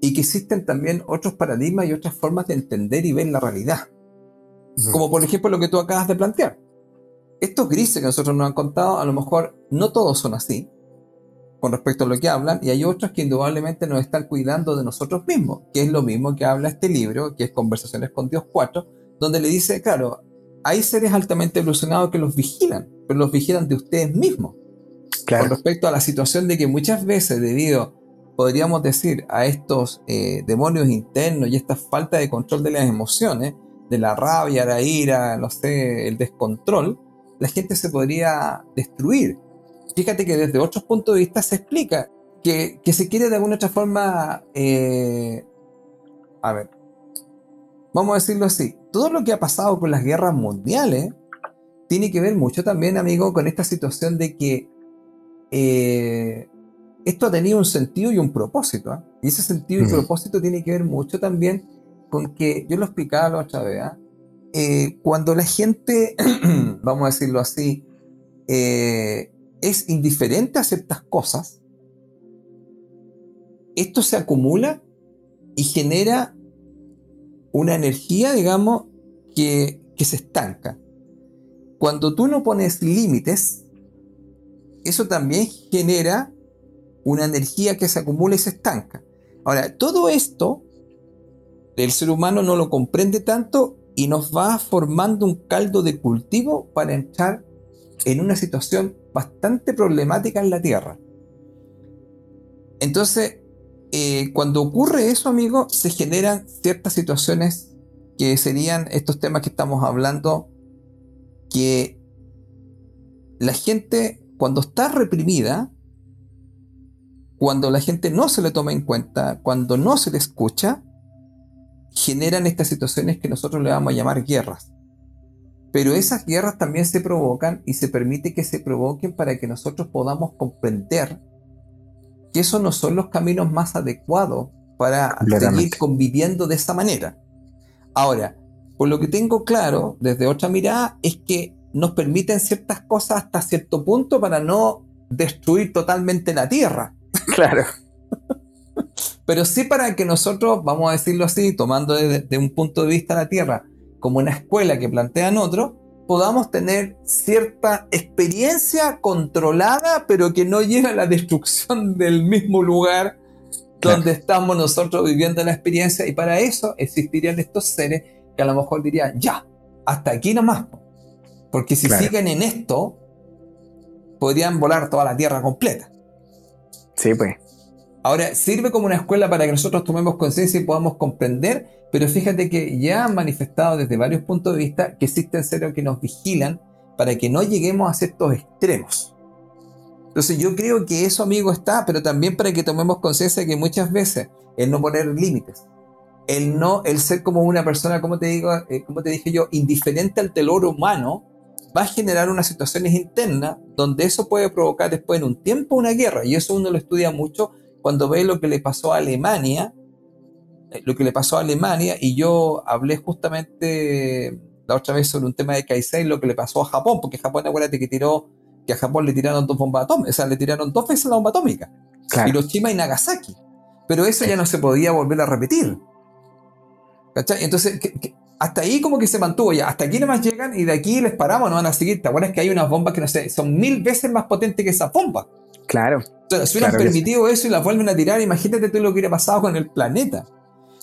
y que existen también otros paradigmas y otras formas de entender y ver la realidad. Como por ejemplo lo que tú acabas de plantear. Estos grises que nosotros nos han contado, a lo mejor no todos son así, con respecto a lo que hablan, y hay otros que indudablemente nos están cuidando de nosotros mismos, que es lo mismo que habla este libro, que es Conversaciones con Dios 4, donde le dice, claro, hay seres altamente evolucionados que los vigilan, pero los vigilan de ustedes mismos. Con respecto a la situación de que muchas veces, debido, podríamos decir, a estos eh, demonios internos y esta falta de control de las emociones, de la rabia, la ira, no sé, el descontrol, la gente se podría destruir. Fíjate que desde otros puntos de vista se explica que, se quiere de alguna otra forma, eh, a ver, vamos a decirlo así, todo lo que ha pasado con las guerras mundiales tiene que ver mucho también, amigo, con esta situación de que eh, esto ha tenido un sentido y un propósito. ¿ah? Y ese sentido y propósito tiene que ver mucho también con que, yo lo explicaba la otra vez, ¿ah? eh, cuando la gente, [CLEARS THROAT] vamos a decirlo así, es indiferente a ciertas cosas, esto se acumula y genera una energía, digamos, que, se estanca. Cuando tú no pones límites, eso también genera una energía que se acumula y se estanca. Ahora, todo esto el ser humano no lo comprende tanto y nos va formando un caldo de cultivo para entrar en una situación bastante problemática en la Tierra. Entonces, eh, cuando ocurre eso, amigo, se generan ciertas situaciones que serían estos temas que estamos hablando, que la gente, cuando está reprimida, cuando la gente no se le toma en cuenta, cuando no se le escucha, generan estas situaciones que nosotros le vamos a llamar guerras. Pero esas guerras también se provocan y se permite que se provoquen para que nosotros podamos comprender que esos no son los caminos más adecuados para seguir conviviendo de esa manera. Ahora, por lo que tengo claro desde otra mirada es que nos permiten ciertas cosas hasta cierto punto para no destruir totalmente la tierra. [LAUGHS] Claro. Pero sí para que nosotros, vamos a decirlo así, tomando desde un punto de vista la tierra como una escuela que plantean otros, podamos tener cierta experiencia controlada, pero que no llegue a la destrucción [LAUGHS] del mismo lugar donde estamos nosotros viviendo la experiencia. Y para eso existirían estos seres que a lo mejor dirían, ya, hasta aquí nomás. Porque si siguen en esto, podrían volar toda la Tierra completa. Sí, pues. Ahora, sirve como una escuela para que nosotros tomemos conciencia y podamos comprender pero fíjate que ya han manifestado desde varios puntos de vista que existen seres que nos vigilan para que no lleguemos a ciertos extremos. Entonces yo creo que eso, amigo, está, pero también para que tomemos conciencia de que muchas veces el no poner límites, el no, el ser como una persona, como te digo, eh, como te dije yo, indiferente al telor humano, va a generar unas situaciones internas donde eso puede provocar después en un tiempo una guerra. Y eso uno lo estudia mucho cuando ve lo que le pasó a Alemania eh, lo que le pasó a Alemania y yo hablé justamente la otra vez sobre un tema de Kaisei, lo que le pasó a Japón, porque Japón, acuérdate que tiró, que a Japón le tiraron dos bombas atómicas, o sea, le tiraron dos veces la bomba atómica, Hiroshima y Nagasaki, pero eso ya no se podía volver a repetir. ¿Cachai? Entonces, hasta ahí como que se mantuvo ya, hasta aquí nomás llegan y de aquí les paramos, no van a seguir. ¿Te acuerdas que hay unas bombas que no sé, son mil veces más potentes que esas bombas? Claro. Entonces, si hubieran permitido eso y las vuelven a tirar, imagínate todo lo que hubiera pasado con el planeta.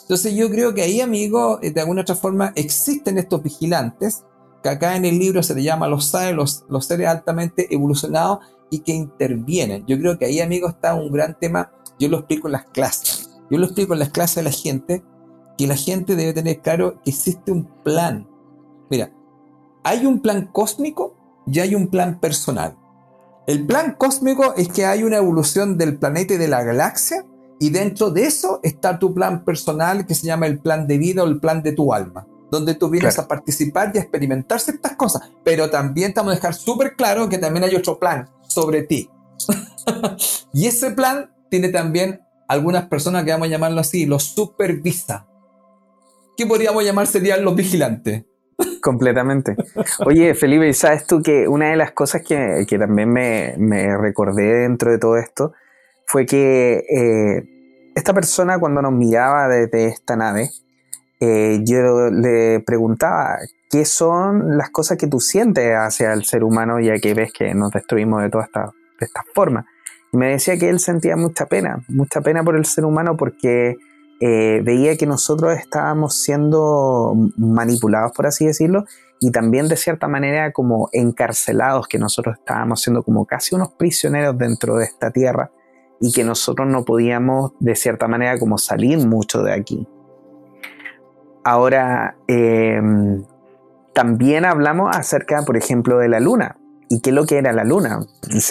Entonces yo creo que ahí, amigo, eh, de alguna otra forma existen estos vigilantes, que acá en el libro se le llama los los, los seres altamente evolucionados y que intervienen. Yo creo que ahí, amigo, está un gran tema. Yo lo explico en las clases. Yo lo explico en las clases a la gente, que la gente debe tener claro que existe un plan. Mira, hay un plan cósmico y hay un plan personal. El plan cósmico es que hay una evolución del planeta y de la galaxia y dentro de eso está tu plan personal que se llama el plan de vida o el plan de tu alma, donde tú vienes a participar y a experimentar ciertas cosas. Pero también te vamos a dejar súper claro que también hay otro plan sobre ti. [LAUGHS] y ese plan tiene también algunas personas que vamos a llamarlo así, los supervisa. ¿Qué podríamos llamar serían los vigilantes? Completamente. Oye, Felipe, ¿sabes tú que una de las cosas que, que también me, me recordé dentro de todo esto fue que eh, esta persona cuando nos miraba desde esta nave, eh, yo le preguntaba, ¿qué son las cosas que tú sientes hacia el ser humano ya que ves que nos destruimos de toda esta, de esta forma? Y me decía que él sentía mucha pena, mucha pena por el ser humano porque eh, veía que nosotros estábamos siendo manipulados, por así decirlo, y también de cierta manera como encarcelados, que nosotros estábamos siendo como casi unos prisioneros dentro de esta tierra y que nosotros no podíamos de cierta manera como salir mucho de aquí. Ahora, em, también hablamos acerca, por ejemplo, de la luna. ¿Y qué es lo que era la luna?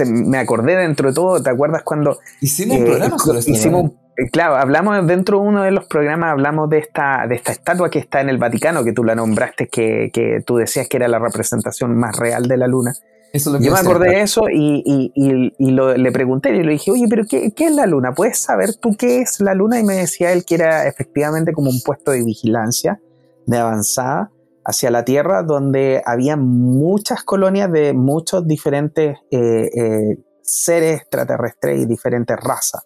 me acordé dentro de todo, ¿te acuerdas cuando... Hicimos un eh, programa sobre hicimos, eh, Claro, hablamos dentro de uno de los programas, hablamos de esta, de esta estatua que está en el Vaticano, que tú la nombraste, que, que tú decías que era la representación más real de la luna. Yo me acordé de eso y, le pregunté y le dije, oye, pero qué, es la luna? ¿Puedes saber tú qué es la luna? Y me decía él que era efectivamente como un puesto de vigilancia de avanzada hacia la Tierra, donde había muchas colonias de muchos diferentes eh, eh, seres extraterrestres y diferentes razas.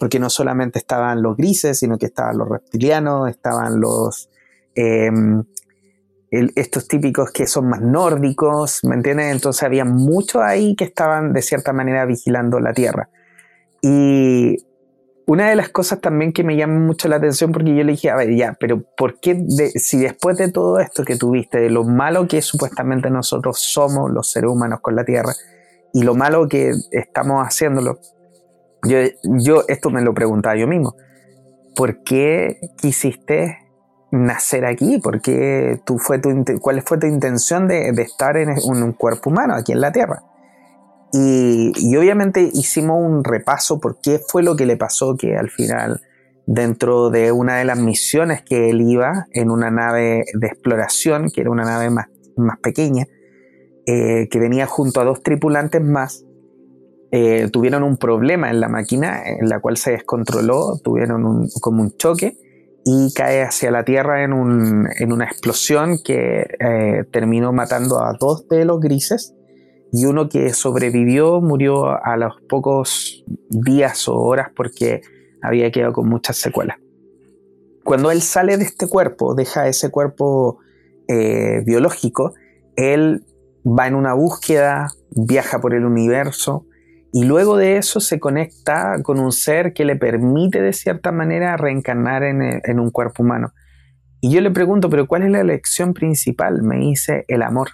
Porque no solamente estaban los grises, sino que estaban los reptilianos, estaban los... Em, estos típicos que son más nórdicos, ¿me entiendes? Entonces había muchos ahí que estaban de cierta manera vigilando la Tierra. Y una de las cosas también que me llama mucho la atención, porque yo le dije, a ver, ya, pero ¿por qué si después de todo esto que tuviste, de lo malo que supuestamente nosotros somos los seres humanos con la Tierra, y lo malo que estamos haciéndolo, yo, yo esto me lo preguntaba yo mismo, ¿por qué quisiste nacer aquí? ¿Por qué tú fue tu, ¿Cuál fue tu intención de, estar en un cuerpo humano aquí en la Tierra? Y, obviamente hicimos un repaso por qué fue lo que le pasó que al final dentro de una de las misiones que él iba en una nave de exploración, que era una nave más, más pequeña, eh, que venía junto a dos tripulantes más, eh, tuvieron un problema en la máquina en la cual se descontroló, tuvieron como un choque y cae hacia la Tierra en, una explosión que eh, terminó matando a dos de los grises y uno que sobrevivió murió a los pocos días o horas porque había quedado con muchas secuelas. Cuando él sale de este cuerpo, deja ese cuerpo eh, biológico, él va en una búsqueda, viaja por el universo y luego de eso se conecta con un ser que le permite de cierta manera reencarnar en, en un cuerpo humano. Y yo le pregunto, pero ¿cuál es la lección principal? Me dice el amor.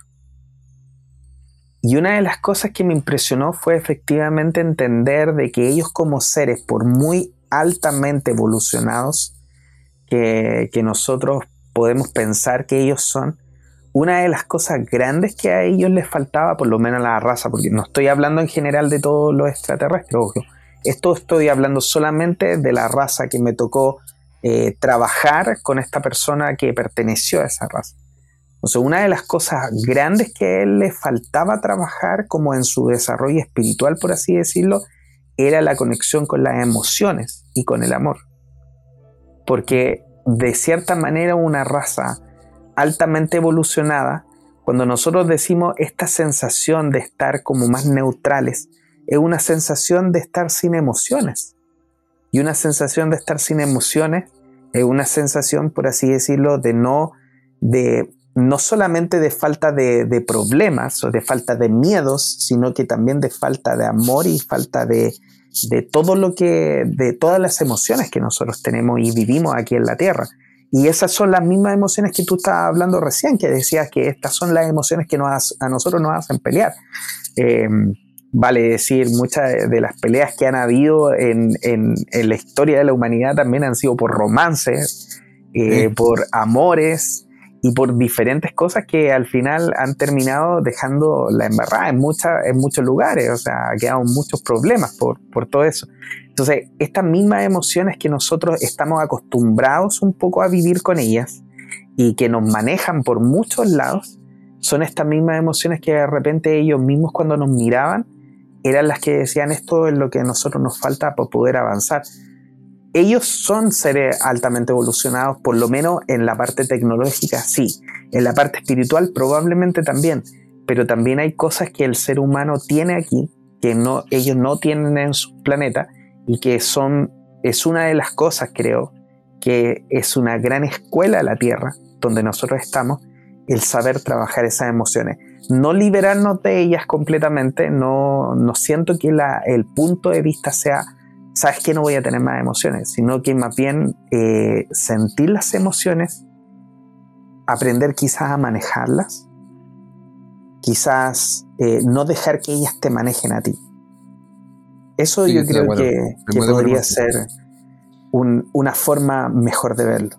Y una de las cosas que me impresionó fue efectivamente entender de que ellos como seres, por muy altamente evolucionados que, nosotros podemos pensar que ellos son, una de las cosas grandes que a ellos les faltaba, por lo menos a la raza, porque no estoy hablando en general de todos los extraterrestres, esto estoy hablando solamente de la raza que me tocó eh, trabajar con esta persona que perteneció a esa raza. O sea, una de las cosas grandes que a él le faltaba trabajar como en su desarrollo espiritual, por así decirlo, era la conexión con las emociones y con el amor. Porque de cierta manera una raza altamente evolucionada, cuando nosotros decimos esta sensación de estar como más neutrales, es una sensación de estar sin emociones. Y una sensación de estar sin emociones es una sensación, por así decirlo, de no, de no solamente de falta de, problemas o de falta de miedos, sino que también de falta de amor y falta de, todo lo que, de todas las emociones que nosotros tenemos y vivimos aquí en la Tierra. Y esas son las mismas emociones que tú estabas hablando recién, que decías que estas son las emociones que nos, a nosotros nos hacen pelear. Eh, vale decir, muchas de las peleas que han habido en, la historia de la humanidad también han sido por romances, eh, por amores, y por diferentes cosas que al final han terminado dejando la embarrada en, en muchos lugares, o sea, ha quedado muchos problemas por, por todo eso. Entonces, estas mismas emociones que nosotros estamos acostumbrados un poco a vivir con ellas y que nos manejan por muchos lados, son estas mismas emociones que de repente ellos mismos cuando nos miraban eran las que decían esto es lo que a nosotros nos falta para poder avanzar ellos son seres altamente evolucionados, por lo menos en la parte tecnológica sí, en la parte espiritual probablemente también, pero también hay cosas que el ser humano tiene aquí que no, ellos no tienen en su planeta y que son, es una de las cosas creo que es una gran escuela la Tierra donde nosotros estamos, el saber trabajar esas emociones. No liberarnos de ellas completamente, no, no siento que el punto de vista sea sabes que no voy a tener más emociones, sino que más bien eh, sentir las emociones, aprender quizás a manejarlas, quizás eh, no dejar que ellas te manejen a ti. Eso yo creo que, podría ser una forma mejor de verlo.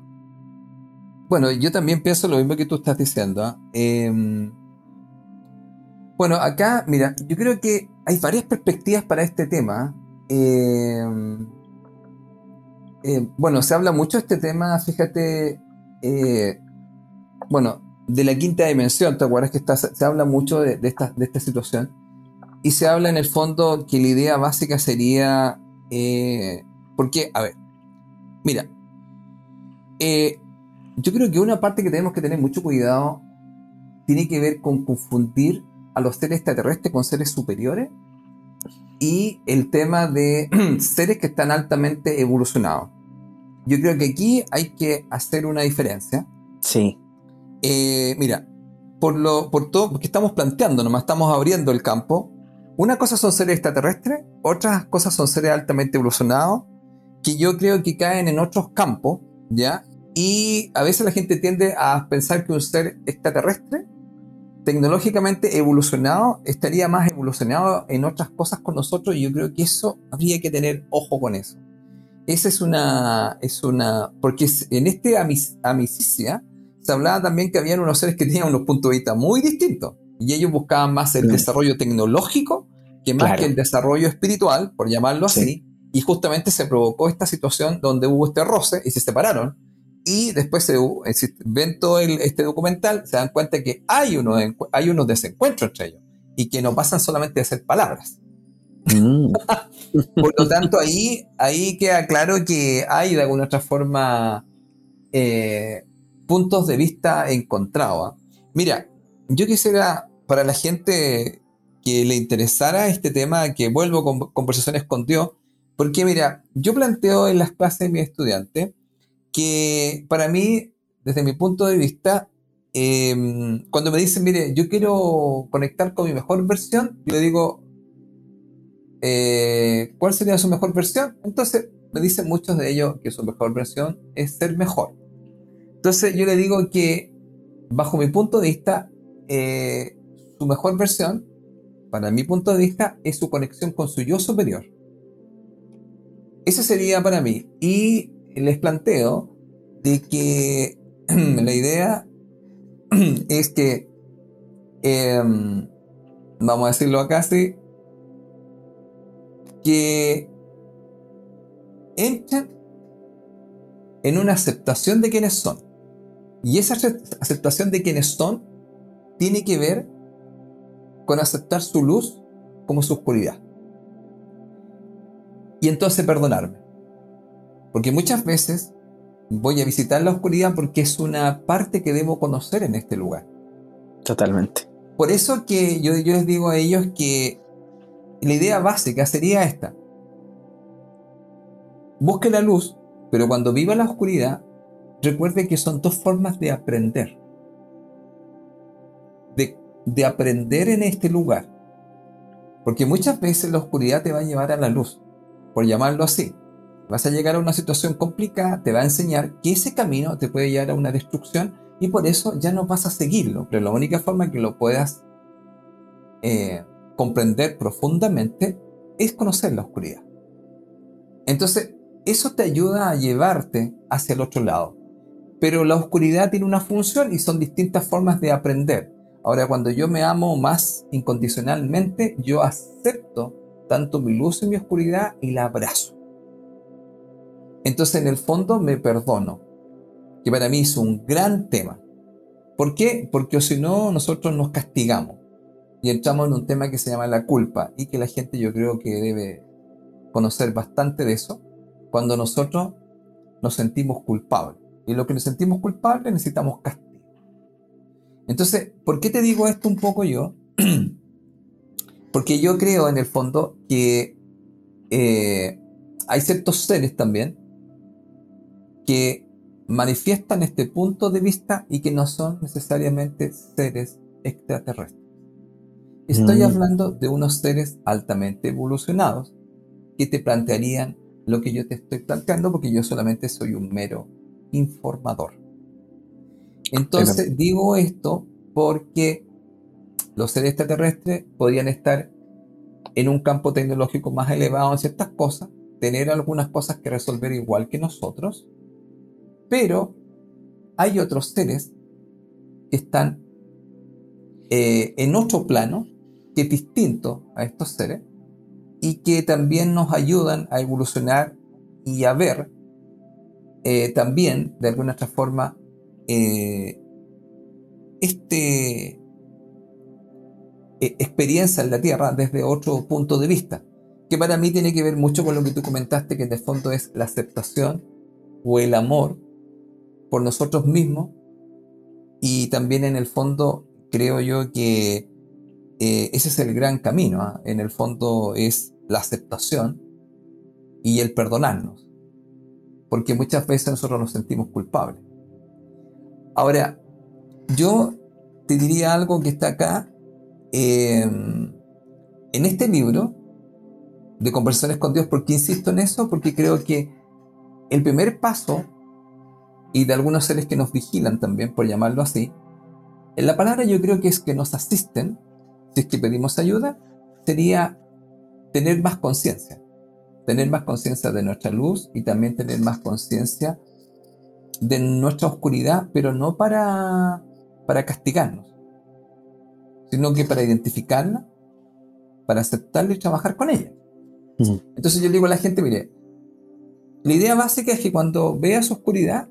Bueno, yo también pienso lo mismo que tú estás diciendo. ¿ah? Em, bueno, acá, mira, yo creo que hay varias perspectivas para este tema. Eh, eh, bueno, se habla mucho de este tema, fíjate, eh, bueno, de la quinta dimensión, ¿te acuerdas que se habla mucho de, esta, de esta situación? Y se habla en el fondo que la idea básica sería, porque, a ver, mira, yo creo que una parte que tenemos que tener mucho cuidado tiene que ver con confundir a los seres extraterrestres con seres superiores y el tema de [CLEARS THROAT] seres que están altamente evolucionados. Yo creo que aquí hay que hacer una diferencia. Sí. Eh, mira, por, lo, por todo, porque estamos planteando, nomás estamos abriendo el campo. Una cosa son seres extraterrestres, otras cosas son seres altamente evolucionados, que yo creo que caen en otros campos, ¿ya? Y a veces la gente tiende a pensar que un ser extraterrestre, tecnológicamente evolucionado, estaría más evolucionado en otras cosas con nosotros, y yo creo que eso habría que tener ojo con eso. Esa es una, es una, porque en este amicicia, se hablaba también que habían unos seres que tenían unos puntos de vista muy distintos y ellos buscaban más el desarrollo tecnológico que más que el desarrollo espiritual, por llamarlo así, y justamente se provocó esta situación donde hubo este roce y se separaron y después se, ven todo este documental, se dan cuenta que hay, uno, hay unos desencuentros entre ellos y que no pasan solamente de ser palabras. Mm. [LAUGHS] por lo tanto, ahí, ahí queda claro que hay de alguna otra forma eh, puntos de vista encontrados. ¿ah? Mira, yo quisiera, para la gente que le interesara este tema, que vuelvo con conversaciones con Dios, porque mira, yo planteo en las clases de mi estudiante que para mí, desde mi punto de vista, em, cuando me dicen, mire, yo quiero conectar con mi mejor versión, yo le digo, eh, ¿cuál sería su mejor versión? Entonces me dicen muchos de ellos que su mejor versión es ser mejor. Entonces yo le digo que, bajo mi punto de vista, eh, su mejor versión, para mi punto de vista, es su conexión con su yo superior. Eso sería para mí. Y les planteo de que [CLEARS THROAT] la idea [CLEARS THROAT] es que, em, vamos a decirlo acá, sí, que entren en una aceptación de quienes son. Y esa aceptación de quienes son tiene que ver con aceptar su luz como su oscuridad. Y entonces perdonarme. Porque muchas veces voy a visitar la oscuridad porque es una parte que debo conocer en este lugar. Totalmente. Por eso que yo, yo les digo a ellos que la idea básica sería esta. Busque la luz, pero cuando viva la oscuridad, recuerde que son dos formas de aprender. De, de, aprender en este lugar. Porque muchas veces la oscuridad te va a llevar a la luz, por llamarlo así. Vas a llegar a una situación complicada, te va a enseñar que ese camino te puede llevar a una destrucción y por eso ya no vas a seguirlo. Pero la única forma que lo puedas eh, comprender profundamente es conocer la oscuridad. Entonces, eso te ayuda a llevarte hacia el otro lado. Pero la oscuridad tiene una función y son distintas formas de aprender. Ahora, cuando yo me amo más incondicionalmente, yo acepto tanto mi luz y mi oscuridad y la abrazo. Entonces, en el fondo, me perdono, que para mí es un gran tema. ¿Por qué? Porque si no, nosotros nos castigamos y entramos en un tema que se llama la culpa y que la gente yo creo que debe conocer bastante de eso cuando nosotros nos sentimos culpables. Y lo que nos sentimos culpables necesitamos castigo. Entonces, ¿por qué te digo esto un poco yo? [CLEARS THROAT] Porque yo creo en el fondo que eh, hay ciertos seres también que manifiestan este punto de vista y que no son necesariamente seres extraterrestres. Estoy mm. hablando de unos seres altamente evolucionados que te plantearían lo que yo te estoy planteando porque yo solamente soy un mero informador. Entonces digo esto porque los seres extraterrestres podrían estar en un campo tecnológico más elevado en ciertas cosas, tener algunas cosas que resolver igual que nosotros, pero hay otros seres que están eh, en otro plano que es distinto a estos seres y que también nos ayudan a evolucionar y a ver eh, también, de alguna otra forma, eh, este eh, experiencia en la Tierra desde otro punto de vista, que para mí tiene que ver mucho con lo que tú comentaste, que de fondo es la aceptación o el amor por nosotros mismos y también en el fondo creo yo que ese es el gran camino, ¿ah? en el fondo es la aceptación y el perdonarnos porque muchas veces nosotros nos sentimos culpables. Ahora, yo te diría algo que está acá. Em, en este libro de conversaciones con Dios, ¿por qué insisto en eso? Porque creo que el primer paso, y de algunos seres que nos vigilan también, por llamarlo así, en la palabra yo creo que es que nos asisten, si es que pedimos ayuda, sería tener más conciencia. Tener más conciencia de nuestra luz y también tener más conciencia de nuestra oscuridad, pero no para, para castigarnos, sino que para identificarla, para aceptarla y trabajar con ella. Entonces yo le digo a la gente, mire, la idea básica es que cuando vea su oscuridad,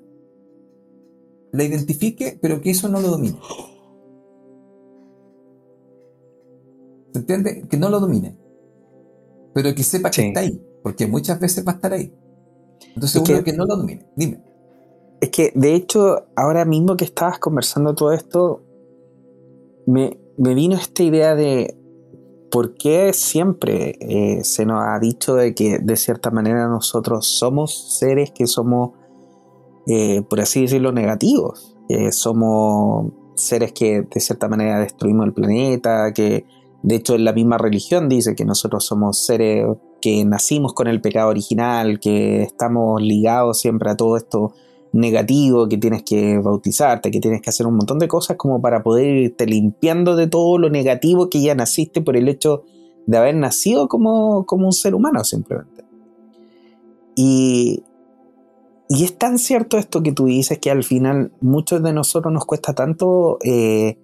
la identifique, pero que eso no lo domine. ¿Se entiende? Que no lo domine. Pero que sepa que está ahí, porque muchas veces va a estar ahí. Entonces, uno que, no lo domine. Dime. Es que, de hecho, ahora mismo que estabas conversando todo esto, me, me vino esta idea de por qué siempre eh, se nos ha dicho de que de cierta manera nosotros somos seres que somos, eh, por así decirlo, negativos. Que somos seres que de cierta manera destruimos el planeta, que de hecho en la misma religión dice que nosotros somos seres que nacimos con el pecado original, que estamos ligados siempre a todo esto negativo, que tienes que bautizarte, que tienes que hacer un montón de cosas como para poder irte limpiando de todo lo negativo que ya naciste por el hecho de haber nacido como, como un ser humano simplemente. Y, y es tan cierto esto que tú dices que al final muchos de nosotros nos cuesta tanto eh,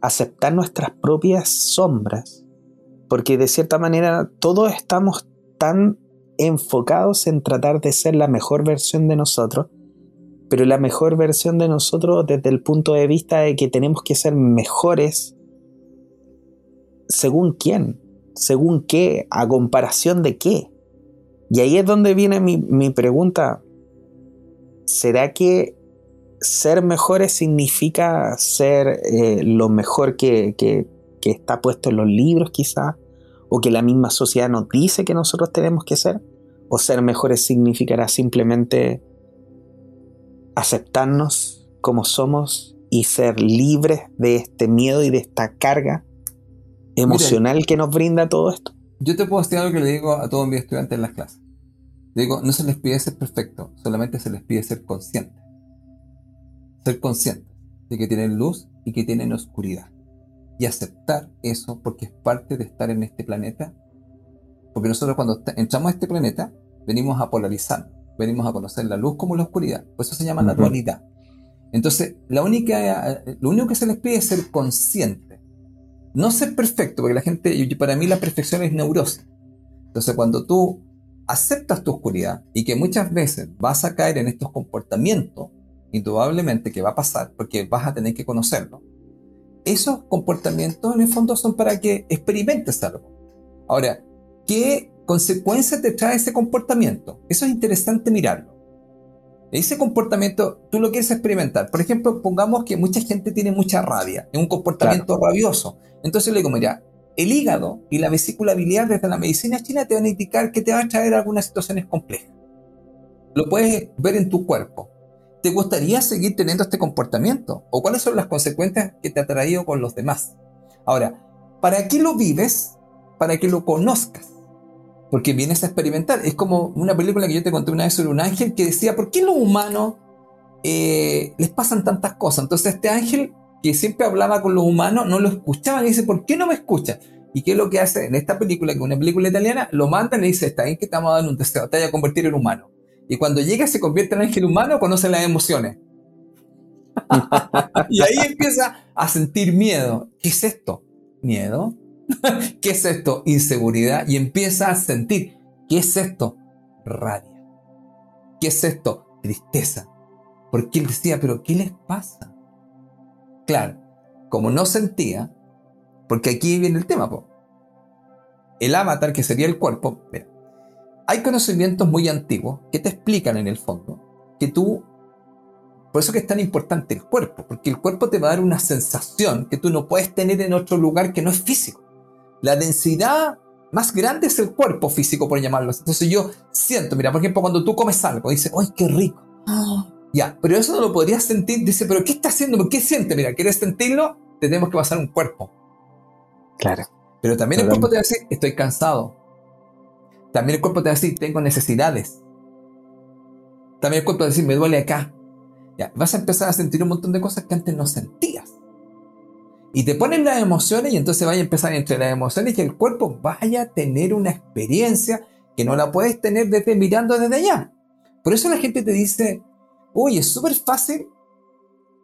aceptar nuestras propias sombras, porque de cierta manera todos estamos tan enfocados en tratar de ser la mejor versión de nosotros pero la mejor versión de nosotros desde el punto de vista de que tenemos que ser mejores según quién, según qué, a comparación de qué. Y ahí es donde viene mi, pregunta. ¿Será que ser mejores significa ser eh, lo mejor que, que, que está puesto en los libros quizá? ¿O que la misma sociedad nos dice que nosotros tenemos que ser? ¿O ser mejores significará simplemente aceptarnos como somos y ser libres de este miedo y de esta carga emocional que nos brinda todo esto. Yo te puedo decir algo que le digo a todos mis estudiantes en las clases. Digo, no se les pide ser perfecto, solamente se les pide ser consciente. Ser consciente de que tienen luz y que tienen oscuridad. Y aceptar eso porque es parte de estar en este planeta. Porque nosotros cuando entramos a este planeta, venimos a polarizar venimos a conocer la luz como la oscuridad. Por eso se llama la dualidad. Entonces, la única, lo único que se les pide es ser consciente. No ser perfecto, porque la gente, para mí la perfección es neurosis. Entonces, cuando tú aceptas tu oscuridad y que muchas veces vas a caer en estos comportamientos, indudablemente que va a pasar, porque vas a tener que conocerlo, esos comportamientos en el fondo son para que experimentes algo. Ahora, ¿qué consecuencias te trae ese comportamiento. Eso es interesante mirarlo. Ese comportamiento tú lo quieres experimentar. Por ejemplo, pongamos que mucha gente tiene mucha rabia, es un comportamiento rabioso. Entonces le digo, mira, el hígado y la vesícula biliar desde la medicina china te van a indicar que te va a traer algunas situaciones complejas. Lo puedes ver en tu cuerpo. ¿Te gustaría seguir teniendo este comportamiento? ¿O cuáles son las consecuencias que te ha traído con los demás? Ahora, ¿para qué lo vives? Para que lo conozcas porque vienes a experimentar. Es como una película que yo te conté una vez sobre un ángel que decía, ¿por qué los humanos eh, les pasan tantas cosas? Entonces este ángel que siempre hablaba con los humanos no lo escuchaba y dice, ¿por qué no me escucha? ¿Y qué es lo que hace en esta película, que es una película italiana? Lo manda y dice, está bien que estamos dando un deseo, te voy a convertir en humano. Y cuando llega se convierte en ángel humano, conoce las emociones. [LAUGHS] y ahí empieza a sentir miedo. ¿Qué es esto? Miedo. [LAUGHS] ¿Qué es esto? Inseguridad. Y empieza a sentir, ¿qué es esto? Rabia. ¿Qué es esto? Tristeza. Porque él decía, pero ¿qué les pasa? Claro, como no sentía, porque aquí viene el tema, el avatar, que sería el cuerpo, hay conocimientos muy antiguos que te explican en el fondo que tú, por eso que es tan importante el cuerpo, porque el cuerpo te va a dar una sensación que tú no puedes tener en otro lugar que no es físico. La densidad más grande es el cuerpo físico, por llamarlo. Entonces yo siento, mira, por ejemplo, cuando tú comes algo, dices, ¡ay, qué rico! Ya, pero eso no lo podrías sentir. Dice, pero ¿qué está haciendo? ¿Qué siente? Mira, ¿quieres sentirlo? Te tenemos que pasar un cuerpo. Claro. Pero también el cuerpo te va a decir, estoy cansado. También el cuerpo te va a decir, tengo necesidades. También el cuerpo te va a decir, me duele acá. Ya, vas a empezar a sentir un montón de cosas que antes no sentías. Y te ponen las emociones y entonces vaya a empezar entre las emociones y el cuerpo vaya a tener una experiencia que no la puedes tener desde mirando desde allá. Por eso la gente te dice, uy, es súper fácil.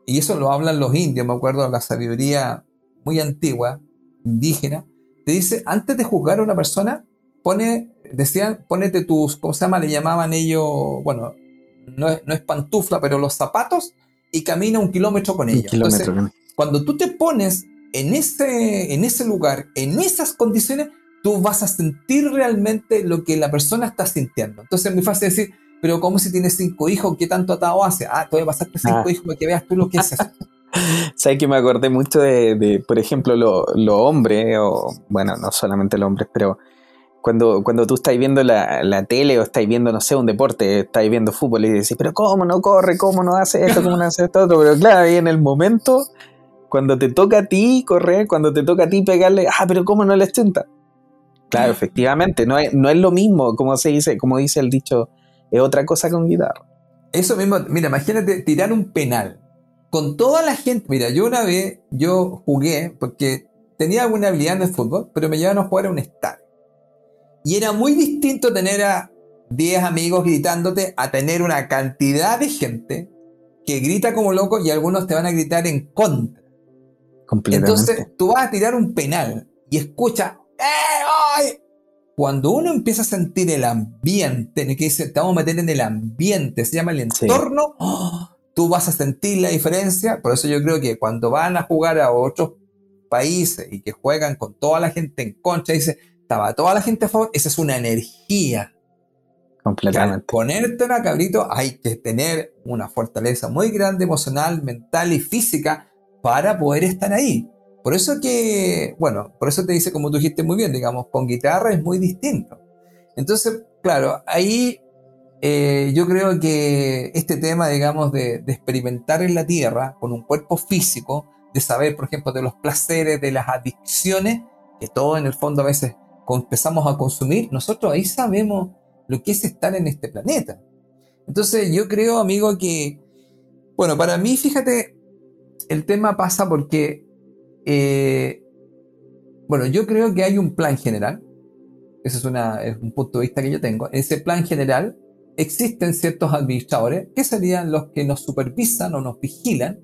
Y eso lo hablan los indios, me acuerdo, la sabiduría muy antigua, indígena. Te dice, antes de juzgar a una persona, pone, decían, ponete tus, ¿cómo se llama? Le llamaban ellos, bueno, no es, no es pantufla, pero los zapatos y camina un kilómetro con ellos. Entonces, cuando tú te pones en ese, en ese lugar, en esas condiciones, tú vas a sentir realmente lo que la persona está sintiendo. Entonces es muy fácil decir, pero ¿cómo si tienes cinco hijos? ¿Qué tanto atado hace? Ah, te voy a pasarte cinco ah. hijos para que veas tú lo que haces. [LAUGHS] Sabes que me acordé mucho de, por ejemplo, los lo hombres, o bueno, no solamente los hombres, pero cuando, cuando tú estás viendo la, tele o estás viendo, no sé, un deporte, estás viendo fútbol y dices, pero ¿cómo no corre? ¿Cómo no hace esto? ¿Cómo no hace esto? Otro? Pero claro, ahí en el momento, cuando te toca a ti correr, cuando te toca a ti pegarle, ah, pero ¿cómo no le chunta? Claro, efectivamente, no es, no es lo mismo, como se dice, como dice el dicho, es otra cosa con guitarra. Eso mismo, mira, imagínate tirar un penal con toda la gente. Mira, yo una vez, yo jugué, porque tenía alguna habilidad en el fútbol, pero me llevaban a jugar a un estadio. Y era muy distinto tener a 10 amigos gritándote a tener una cantidad de gente que grita como loco y algunos te van a gritar en contra. Entonces tú vas a tirar un penal y escucha, ¡Eh, Cuando uno empieza a sentir el ambiente, en el que dice, te vamos a meter en el ambiente, se llama el entorno, ¡oh! tú vas a sentir la diferencia. Por eso yo creo que cuando van a jugar a otros países y que juegan con toda la gente en contra, dice, estaba toda la gente a favor, esa es una energía. Completamente. ponerte una cabrito hay que tener una fortaleza muy grande emocional, mental y física para poder estar ahí. Por eso que, bueno, por eso te dice, como tú dijiste muy bien, digamos, con guitarra es muy distinto. Entonces, claro, ahí eh, yo creo que este tema, digamos, de, de, experimentar en la tierra con un cuerpo físico, de saber, por ejemplo, de los placeres, de las adicciones, que todo en el fondo a veces empezamos a consumir, nosotros ahí sabemos lo que es estar en este planeta. Entonces yo creo, amigo, que, bueno, para mí, fíjate, el tema pasa porque, eh, bueno, yo creo que hay un plan general, ese es, una, un punto de vista que yo tengo, en ese plan general existen ciertos administradores que serían los que nos supervisan o nos vigilan,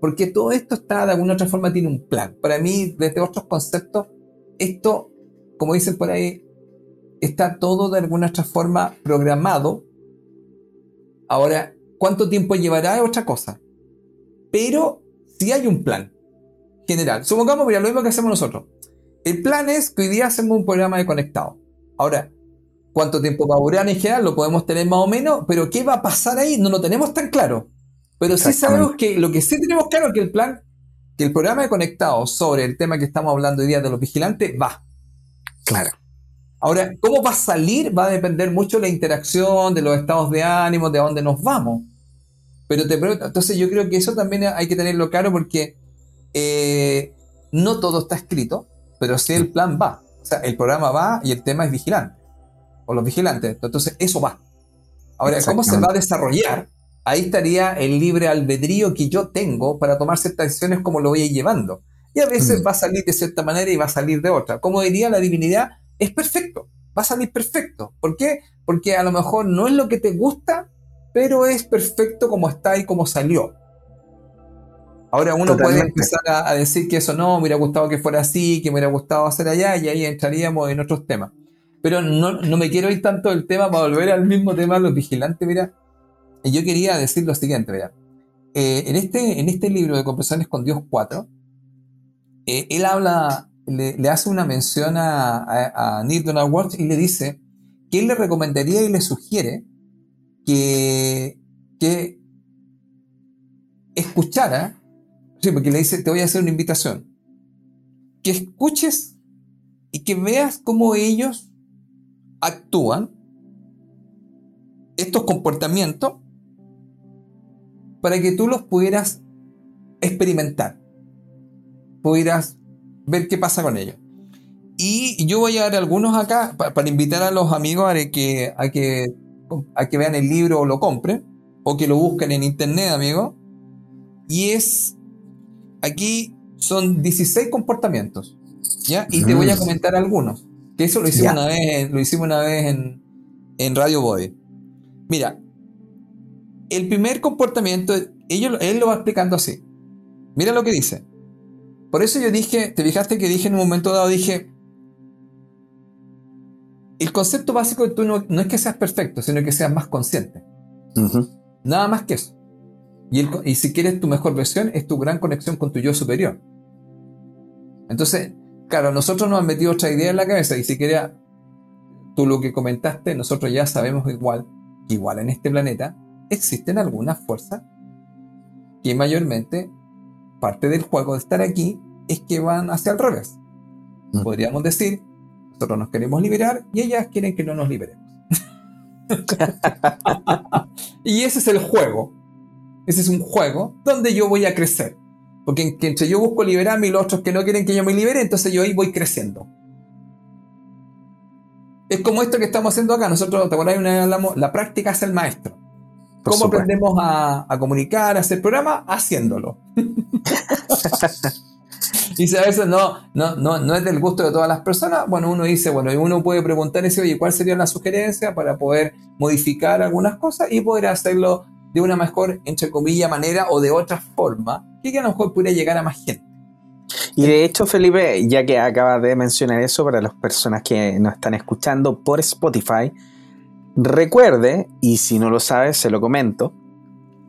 porque todo esto está de alguna otra forma tiene un plan. Para mí, desde otros conceptos, esto como dicen por ahí, está todo de alguna otra forma programado. Ahora, ¿cuánto tiempo llevará? Es otra cosa. Pero si hay un plan general. Supongamos, mira, lo mismo que hacemos nosotros. El plan es que hoy día hacemos un programa de conectado. Ahora, ¿cuánto tiempo va a durar en general? Lo podemos tener más o menos, pero ¿qué va a pasar ahí? No lo tenemos tan claro. Pero sí sabemos que lo que sí tenemos claro es que el plan, que el programa de conectado sobre el tema que estamos hablando hoy día de los vigilantes va. Claro. Ahora, ¿cómo va a salir? Va a depender mucho de la interacción, de los estados de ánimo, de dónde nos vamos. Pero te pregunto, entonces yo creo que eso también hay que tenerlo claro porque eh, no todo está escrito, pero sí el plan va. O sea, el programa va y el tema es vigilante. O los vigilantes. Entonces, eso va. Ahora, ¿cómo se va a desarrollar? Ahí estaría el libre albedrío que yo tengo para tomar ciertas decisiones como lo voy a ir llevando. Y a veces mm. va a salir de cierta manera y va a salir de otra. Como diría la divinidad, es perfecto, va a salir perfecto. ¿Por qué? Porque a lo mejor no es lo que te gusta, pero es perfecto como está y como salió. Ahora uno puede empezar a, decir que eso no, me hubiera gustado que fuera así, que me hubiera gustado hacer allá, y ahí entraríamos en otros temas. Pero no, me quiero ir tanto del tema para volver al mismo tema de los vigilantes, mira. Y yo quería decir lo siguiente, mira. Eh, en, este, en este libro de Conversaciones con Dios 4, eh, él habla, le, hace una mención a, a, Neil Donald y le dice que él le recomendaría y le sugiere que, que escuchara, sí, porque le dice, te voy a hacer una invitación, que escuches y que veas cómo ellos actúan estos comportamientos para que tú los pudieras experimentar, pudieras ver qué pasa con ellos. Y yo voy a dar algunos acá para invitar a los amigos a que, a que, a que vean el libro o lo compren, o que lo busquen en internet, amigo. Y es, aquí son 16 comportamientos, ¿ya? Y te voy a mm. comentar algunos, que eso lo hicimos una vez, lo hicimos una vez en, en Radio Boy. Mira, el primer comportamiento, ellos, él lo va explicando así. Mira lo que dice. Por eso yo dije, te fijaste que dije en un momento dado, dije, el concepto básico de tú no, es que seas perfecto, sino que seas más consciente. Nada más que eso. Y, y, si quieres tu mejor versión, es tu gran conexión con tu yo superior. Entonces, claro, nosotros nos han metido otra idea en la cabeza y si quería, tú lo que comentaste, nosotros ya sabemos igual, igual en este planeta, existen algunas fuerzas que mayormente parte del juego de estar aquí es que van hacia el revés. Mm. Podríamos decir, nosotros nos queremos liberar y ellas quieren que no nos liberemos. [LAUGHS] y ese es el juego. Ese es un juego donde yo voy a crecer. Porque entre yo busco liberarme y los otros que no quieren que yo me libere, entonces yo ahí voy creciendo. Es como esto que estamos haciendo acá. Nosotros, ¿te acuerdas? Una vez hablamos, la práctica es el maestro. ¿Cómo aprendemos a, comunicar, a hacer programa? Haciéndolo. [LAUGHS] y si a veces no, no, no, no es del gusto de todas las personas, bueno, uno dice, bueno, uno puede preguntar ese, oye, ¿cuál sería la sugerencia para poder modificar algunas cosas y poder hacerlo de una mejor, entre comillas, manera o de otra forma, que a lo mejor pudiera llegar a más gente? Y de hecho, Felipe, ya que acabas de mencionar eso para las personas que nos están escuchando por Spotify, recuerde, y si no lo sabe, se lo comento,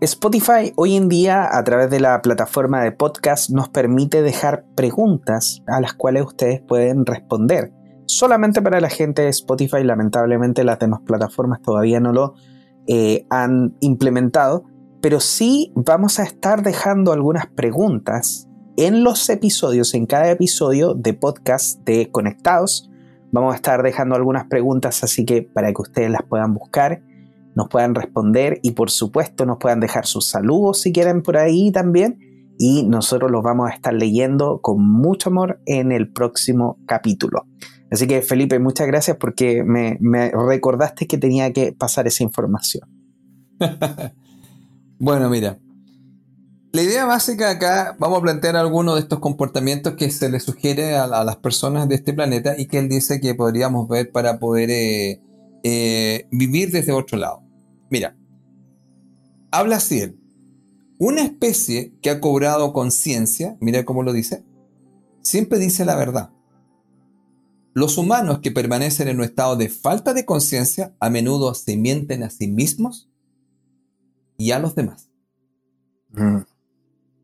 Spotify hoy en día a través de la plataforma de podcast nos permite dejar preguntas a las cuales ustedes pueden responder. Solamente para la gente de Spotify, lamentablemente las demás plataformas todavía no lo eh, han implementado, pero sí vamos a estar dejando algunas preguntas en los episodios, en cada episodio de podcast de Conectados. Vamos a estar dejando algunas preguntas, así que para que ustedes las puedan buscar, nos puedan responder y por supuesto nos puedan dejar sus saludos si quieren por ahí también. Y nosotros los vamos a estar leyendo con mucho amor en el próximo capítulo. Así que Felipe, muchas gracias porque me, recordaste que tenía que pasar esa información. [LAUGHS] bueno, mira, la idea básica acá, vamos a plantear algunos de estos comportamientos que se le sugiere a, las personas de este planeta y que él dice que podríamos ver para poder eh, eh, vivir desde otro lado. Mira, habla así él. Una especie que ha cobrado conciencia, mira cómo lo dice, siempre dice la verdad. Los humanos que permanecen en un estado de falta de conciencia a menudo se mienten a sí mismos y a los demás. Mm.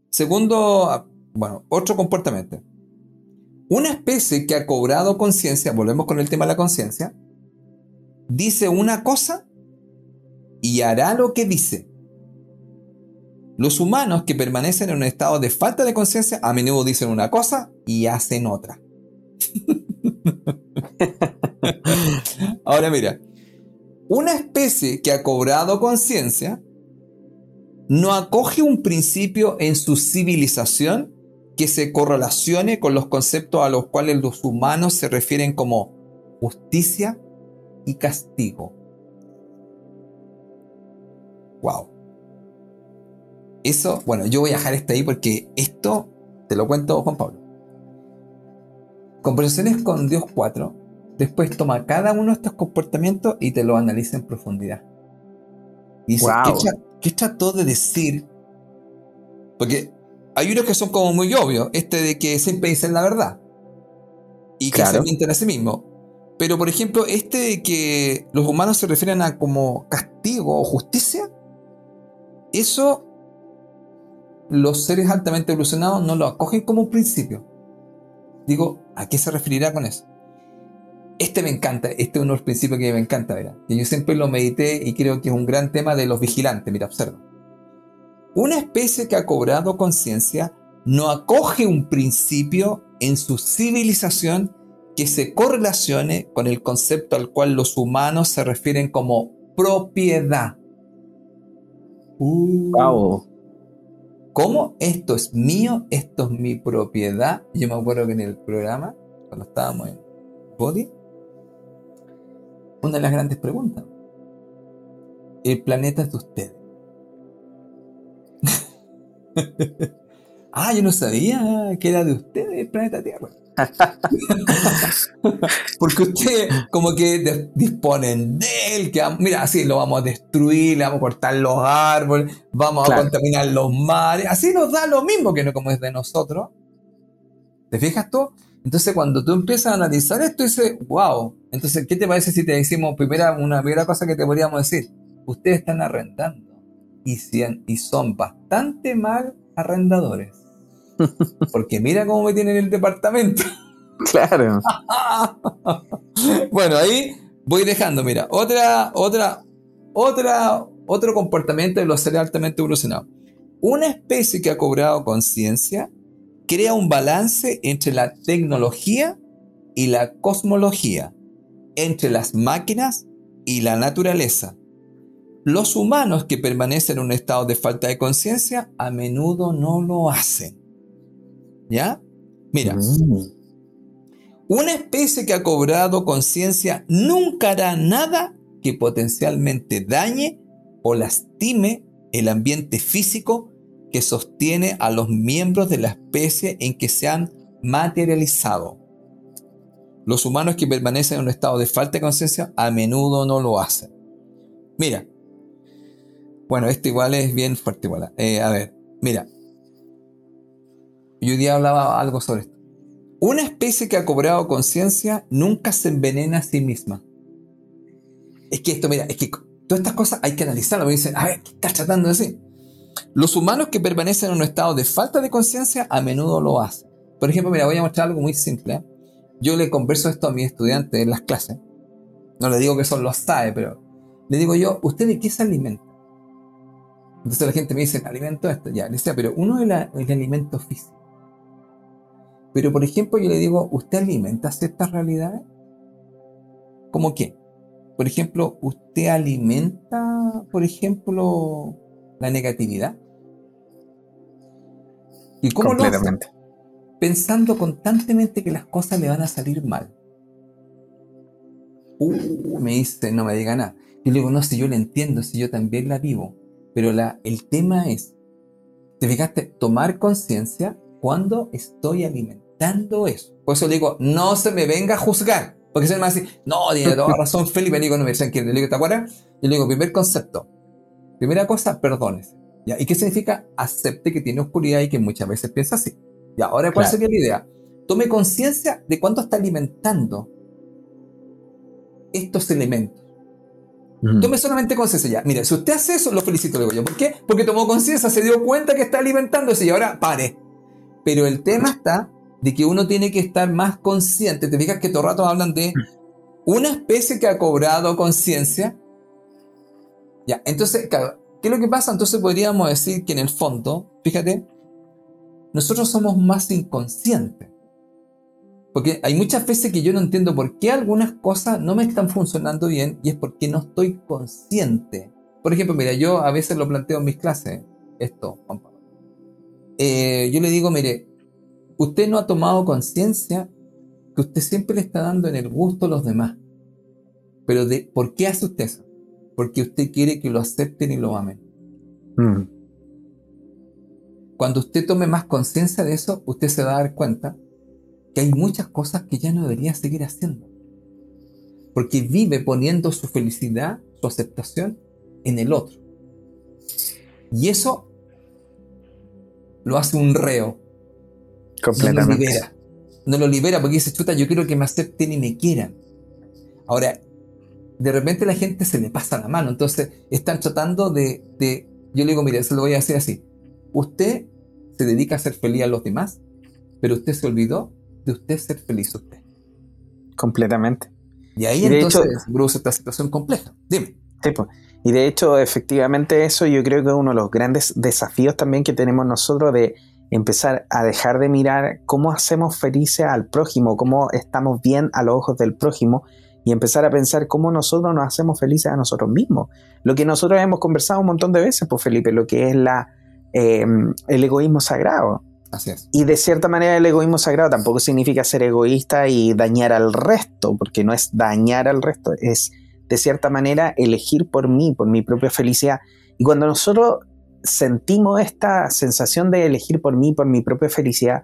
Segundo, bueno, otro comportamiento. Una especie que ha cobrado conciencia, volvemos con el tema de la conciencia, dice una cosa y hará lo que dice. Los humanos que permanecen en un estado de falta de conciencia a menudo dicen una cosa y hacen otra. [LAUGHS] [LAUGHS] Ahora mira, una especie que ha cobrado conciencia no acoge un principio en su civilización que se correlacione con los conceptos a los cuales los humanos se refieren como justicia y castigo. Wow. Eso, bueno, yo voy a dejar esto ahí porque esto te lo cuento Juan Pablo. Conversaciones con Dios 4, después toma cada uno de estos comportamientos y te lo analiza en profundidad. Y dice, ¿qué, trató de decir? Porque hay unos que son como muy obvios, este de que siempre dicen la verdad y que se mienten a sí mismo. Pero por ejemplo, este de que los humanos se refieren a como castigo o justicia, eso los seres altamente evolucionados no lo acogen como un principio. Digo, ¿a qué se referirá con eso? Este me encanta, este es uno de los principios que me encanta, ¿verdad? Yo siempre lo medité y creo que es un gran tema de los vigilantes, mira, observa. Una especie que ha cobrado conciencia no acoge un principio en su civilización que se correlacione con el concepto al cual los humanos se refieren como propiedad. wow. ¿Cómo esto es mío? Esto es mi propiedad. Yo me acuerdo que en el programa, cuando estábamos en Body, una de las grandes preguntas. El planeta es de ustedes. [LAUGHS] ah, yo no sabía que era de ustedes el planeta Tierra. [LAUGHS] Porque ustedes como que disponen de él, que mira, así lo vamos a destruir, le vamos a cortar los árboles, vamos a contaminar los mares, así nos da lo mismo que no como es de nosotros. ¿Te fijas tú? Entonces cuando tú empiezas a analizar esto, dices, wow, entonces, ¿qué te parece si te decimos primera, una primera cosa que te podríamos decir? Ustedes están arrendando y, y son bastante mal arrendadores. Porque mira cómo me tienen el departamento. [LAUGHS] Claro. [LAUGHS] bueno, ahí voy dejando, mira, otra, otra, otra, otro comportamiento de los seres altamente evolucionados. Una especie que ha cobrado conciencia crea un balance entre la tecnología y la cosmología, entre las máquinas y la naturaleza. Los humanos que permanecen en un estado de falta de conciencia a menudo no lo hacen. ¿Ya? Mira, mm. una especie que ha cobrado conciencia nunca hará nada que potencialmente dañe o lastime el ambiente físico que sostiene a los miembros de la especie en que se han materializado. Los humanos que permanecen en un estado de falta de conciencia a menudo no lo hacen. Mira, bueno, esto igual es bien fuerte igual. Eh, a ver, mira, yo hoy día hablaba algo sobre esto. Una especie que ha cobrado conciencia nunca se envenena a sí misma. Es que esto, mira, es que todas estas cosas hay que analizarlo. Me dicen, a ver, ¿qué estás tratando de decir? Los humanos que permanecen en un estado de falta de conciencia a menudo lo hacen. Por ejemplo, mira, voy a mostrar algo muy simple. Yo le converso esto a mis estudiantes en las clases. No le digo que son los SAE, pero le digo yo, ¿usted de qué se alimenta? Entonces la gente me dice, alimento esto, ya, le decía, pero uno es el alimento físico. Pero, por ejemplo, yo le digo, ¿usted alimenta ciertas realidades? ¿Cómo qué? Por ejemplo, ¿usted alimenta, por ejemplo, la negatividad? ¿Y cómo lo hace? Pensando constantemente que las cosas le van a salir mal. Uh, me dice, no me diga nada. Yo le digo, no, si yo la entiendo, si yo también la vivo. Pero la, el tema es, ¿te fijaste? Tomar conciencia cuando estoy alimentando dando eso. Por eso le digo, no se me venga a juzgar. Porque se me va a decir, no, tiene toda razón Felipe. Le digo, no me dicen Le digo, ¿te acuerdas? Y le digo, primer concepto. Primera cosa, perdones. ¿Ya? ¿Y qué significa? Acepte que tiene oscuridad y que muchas veces piensa así. Y ahora, ¿cuál sería la idea? Tome conciencia de cuánto está alimentando estos elementos. Tome solamente conciencia ya. Mire, si usted hace eso, lo felicito, le digo yo. ¿Por qué? Porque tomó conciencia, se dio cuenta que está alimentándose y ahora pare. Pero el tema está de que uno tiene que estar más consciente. Te fijas que todo el rato hablan de una especie que ha cobrado conciencia. Ya, entonces, ¿qué es lo que pasa? Entonces podríamos decir que en el fondo, fíjate, nosotros somos más inconscientes. Porque hay muchas veces que yo no entiendo por qué algunas cosas no me están funcionando bien y es porque no estoy consciente. Por ejemplo, mira, yo a veces lo planteo en mis clases, esto. Eh, yo le digo, mire, usted no ha tomado conciencia que usted siempre le está dando en el gusto a los demás. Pero de, ¿por qué hace usted eso? Porque usted quiere que lo acepten y lo amen. Mm. Cuando usted tome más conciencia de eso, usted se va a dar cuenta que hay muchas cosas que ya no debería seguir haciendo. Porque vive poniendo su felicidad, su aceptación en el otro. Y eso lo hace un reo, no lo libera. No lo libera porque dice, chuta, yo quiero que me acepten y me quieran. Ahora, de repente la gente se le pasa la mano. Entonces, están tratando de. yo le digo, mire, se lo voy a decir así. Usted se dedica a ser feliz a los demás, pero usted se olvidó de usted ser feliz usted. Completamente. Y ahí entonces produce esta situación compleja. Dime. Y de hecho, efectivamente, eso yo creo que es uno de los grandes desafíos también que tenemos nosotros de empezar a dejar de mirar cómo hacemos felices al prójimo, cómo estamos bien a los ojos del prójimo y empezar a pensar cómo nosotros nos hacemos felices a nosotros mismos. Lo que nosotros hemos conversado un montón de veces, pues Felipe, lo que es la, em, el egoísmo sagrado. Así es. Y de cierta manera el egoísmo sagrado tampoco significa ser egoísta y dañar al resto, porque no es dañar al resto, es de cierta manera elegir por mí, por mi propia felicidad. Y cuando nosotros sentimos esta sensación de elegir por mí, por mi propia felicidad,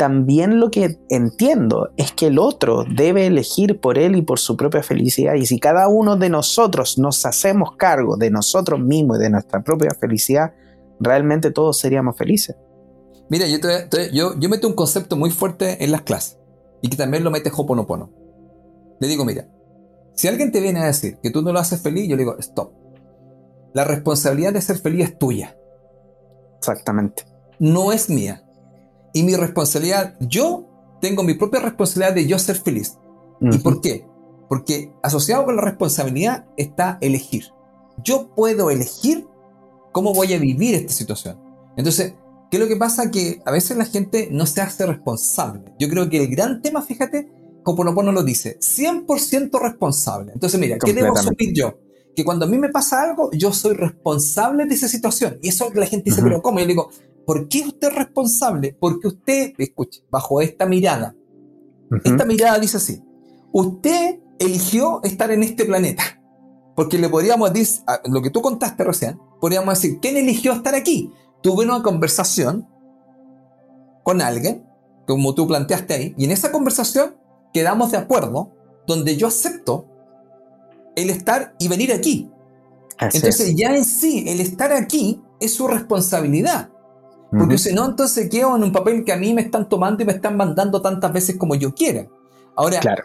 también lo que entiendo es que el otro debe elegir por él y por su propia felicidad. Y si cada uno de nosotros nos hacemos cargo de nosotros mismos y de nuestra propia felicidad, realmente todos seríamos felices. Mira, yo, yo, yo meto un concepto muy fuerte en las clases y que también lo mete Hoponopono. Le digo, mira, si alguien te viene a decir que tú no lo haces feliz, yo le digo, stop. La responsabilidad de ser feliz es tuya. Exactamente. No es mía. Y mi responsabilidad, yo tengo mi propia responsabilidad de yo ser feliz. ¿Y por qué? Porque asociado con la responsabilidad está elegir. Yo puedo elegir cómo voy a vivir esta situación. Entonces, ¿qué es lo que pasa? Que a veces la gente no se hace responsable. Yo creo que el gran tema, fíjate, Hoponopono lo dice, 100% responsable. Entonces, mira, ¿qué debo asumir yo? Que cuando a mí me pasa algo, yo soy responsable de esa situación. Y eso la gente dice, pero ¿cómo? Yo le digo, ¿por qué usted es responsable? Porque usted, escuche, bajo esta mirada, esta mirada dice así, usted eligió estar en este planeta. Porque le podríamos decir, lo que tú contaste recién, podríamos decir, ¿quién eligió estar aquí? Tuve una conversación con alguien, como tú planteaste ahí, y en esa conversación quedamos de acuerdo donde yo acepto el estar y venir aquí. entonces ya en sí, el estar aquí es su responsabilidad. Porque si no, entonces quedo en un papel que a mí me están tomando y me están mandando tantas veces como yo quiera. Ahora, claro.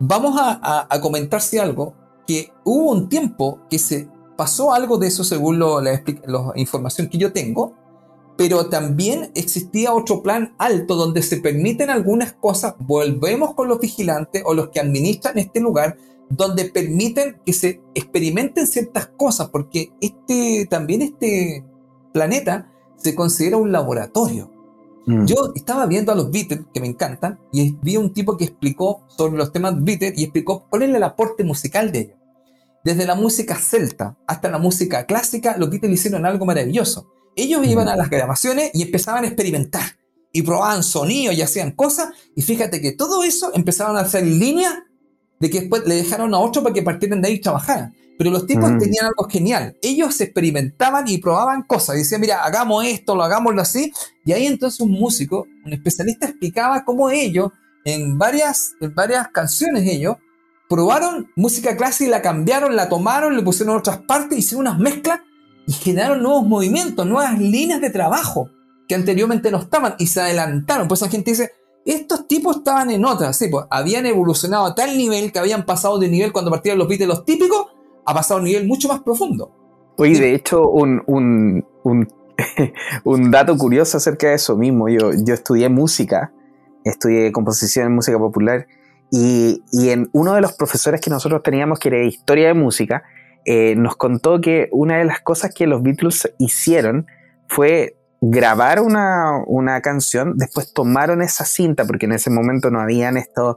vamos a, comentar si algo, que hubo un tiempo que se pasó algo de eso según la información que yo tengo, pero también existía otro plan alto donde se permiten algunas cosas, volvemos con los vigilantes o los que administran este lugar, donde permiten que se experimenten ciertas cosas, porque este, también este planeta se considera un laboratorio. Mm. Yo estaba viendo a los Beatles, que me encantan, y vi un tipo que explicó sobre los temas Beatles y explicó cuál es el aporte musical de ellos. Desde la música celta hasta la música clásica, los Beatles hicieron algo maravilloso ellos iban a las grabaciones y empezaban a experimentar y probaban sonidos y hacían cosas. Y fíjate que todo eso empezaron a hacer línea de que después le dejaron a otro para que partieran de ahí y trabajaran. Pero los tipos tenían algo genial. Ellos experimentaban y probaban cosas. Y decían, mira, hagamos esto, lo hagámoslo así. Y ahí entonces un músico, un especialista, explicaba cómo ellos, en varias, en varias canciones ellos, probaron música clásica y la cambiaron, la tomaron, le pusieron otras partes, hicieron unas mezclas y generaron nuevos movimientos, nuevas líneas de trabajo que anteriormente no estaban y se adelantaron. Pues la gente dice, estos tipos estaban en otras, sí, pues habían evolucionado a tal nivel que habían pasado de nivel cuando partían los beats de los típicos a pasar a un nivel mucho más profundo. Oye, de hecho, un, un, [LAUGHS] un, dato curioso acerca de eso mismo, yo, yo estudié música, estudié composición en música popular y, y en uno de los profesores que nosotros teníamos que era historia de música, eh, nos contó que una de las cosas que los Beatles hicieron fue grabar una, canción, después tomaron esa cinta, porque en ese momento no habían estos,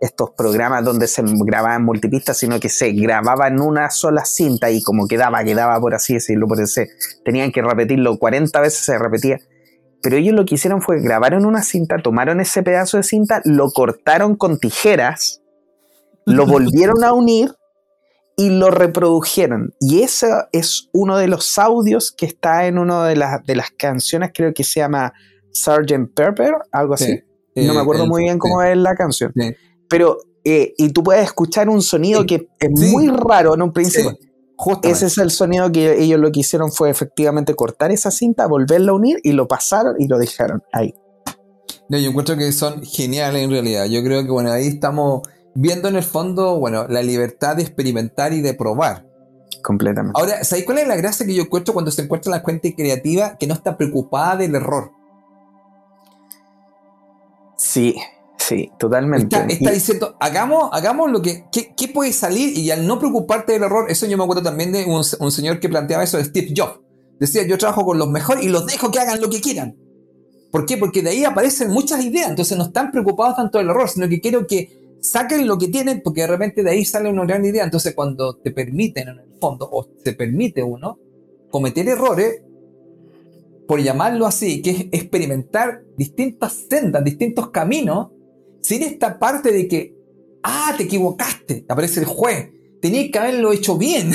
estos programas donde se grababan multipistas, sino que se grababa en una sola cinta y como quedaba, quedaba por así decirlo, por ese, tenían que repetirlo 40 veces, se repetía. Pero ellos lo que hicieron fue grabaron una cinta, tomaron ese pedazo de cinta, lo cortaron con tijeras, lo [LAUGHS] volvieron a unir y lo reprodujeron. Y ese es uno de los audios que está en una de, las, de las canciones, creo que se llama Sgt. Pepper, algo así. no me acuerdo muy bien cómo es la canción. Pero, eh, y tú puedes escuchar un sonido que es muy raro en un principio. Ese es el sonido que ellos lo que hicieron fue efectivamente cortar esa cinta, volverla a unir y lo pasaron y lo dejaron ahí. No, yo encuentro que son geniales en realidad. Yo creo que bueno, ahí estamos viendo en el fondo, bueno, la libertad de experimentar y de probar. Completamente. Ahora, ¿sabéis cuál es la gracia que yo encuentro cuando se encuentra la gente creativa que no está preocupada del error? Sí, sí, totalmente. Está, diciendo, hagamos, hagamos lo que, ¿qué, puede salir? Y al no preocuparte del error, eso yo me acuerdo también de un, un señor que planteaba eso de Steve Jobs. Decía, yo trabajo con los mejores y los dejo que hagan lo que quieran. ¿Por qué? Porque de ahí aparecen muchas ideas, entonces no están preocupados tanto del error, sino que quiero que saquen lo que tienen porque de repente de ahí sale una gran idea. Entonces cuando te permiten en el fondo, o se permite uno, cometer errores, por llamarlo así, que es experimentar distintas sendas, distintos caminos, sin esta parte de que, ah, te equivocaste, aparece el juez, tenías que haberlo hecho bien,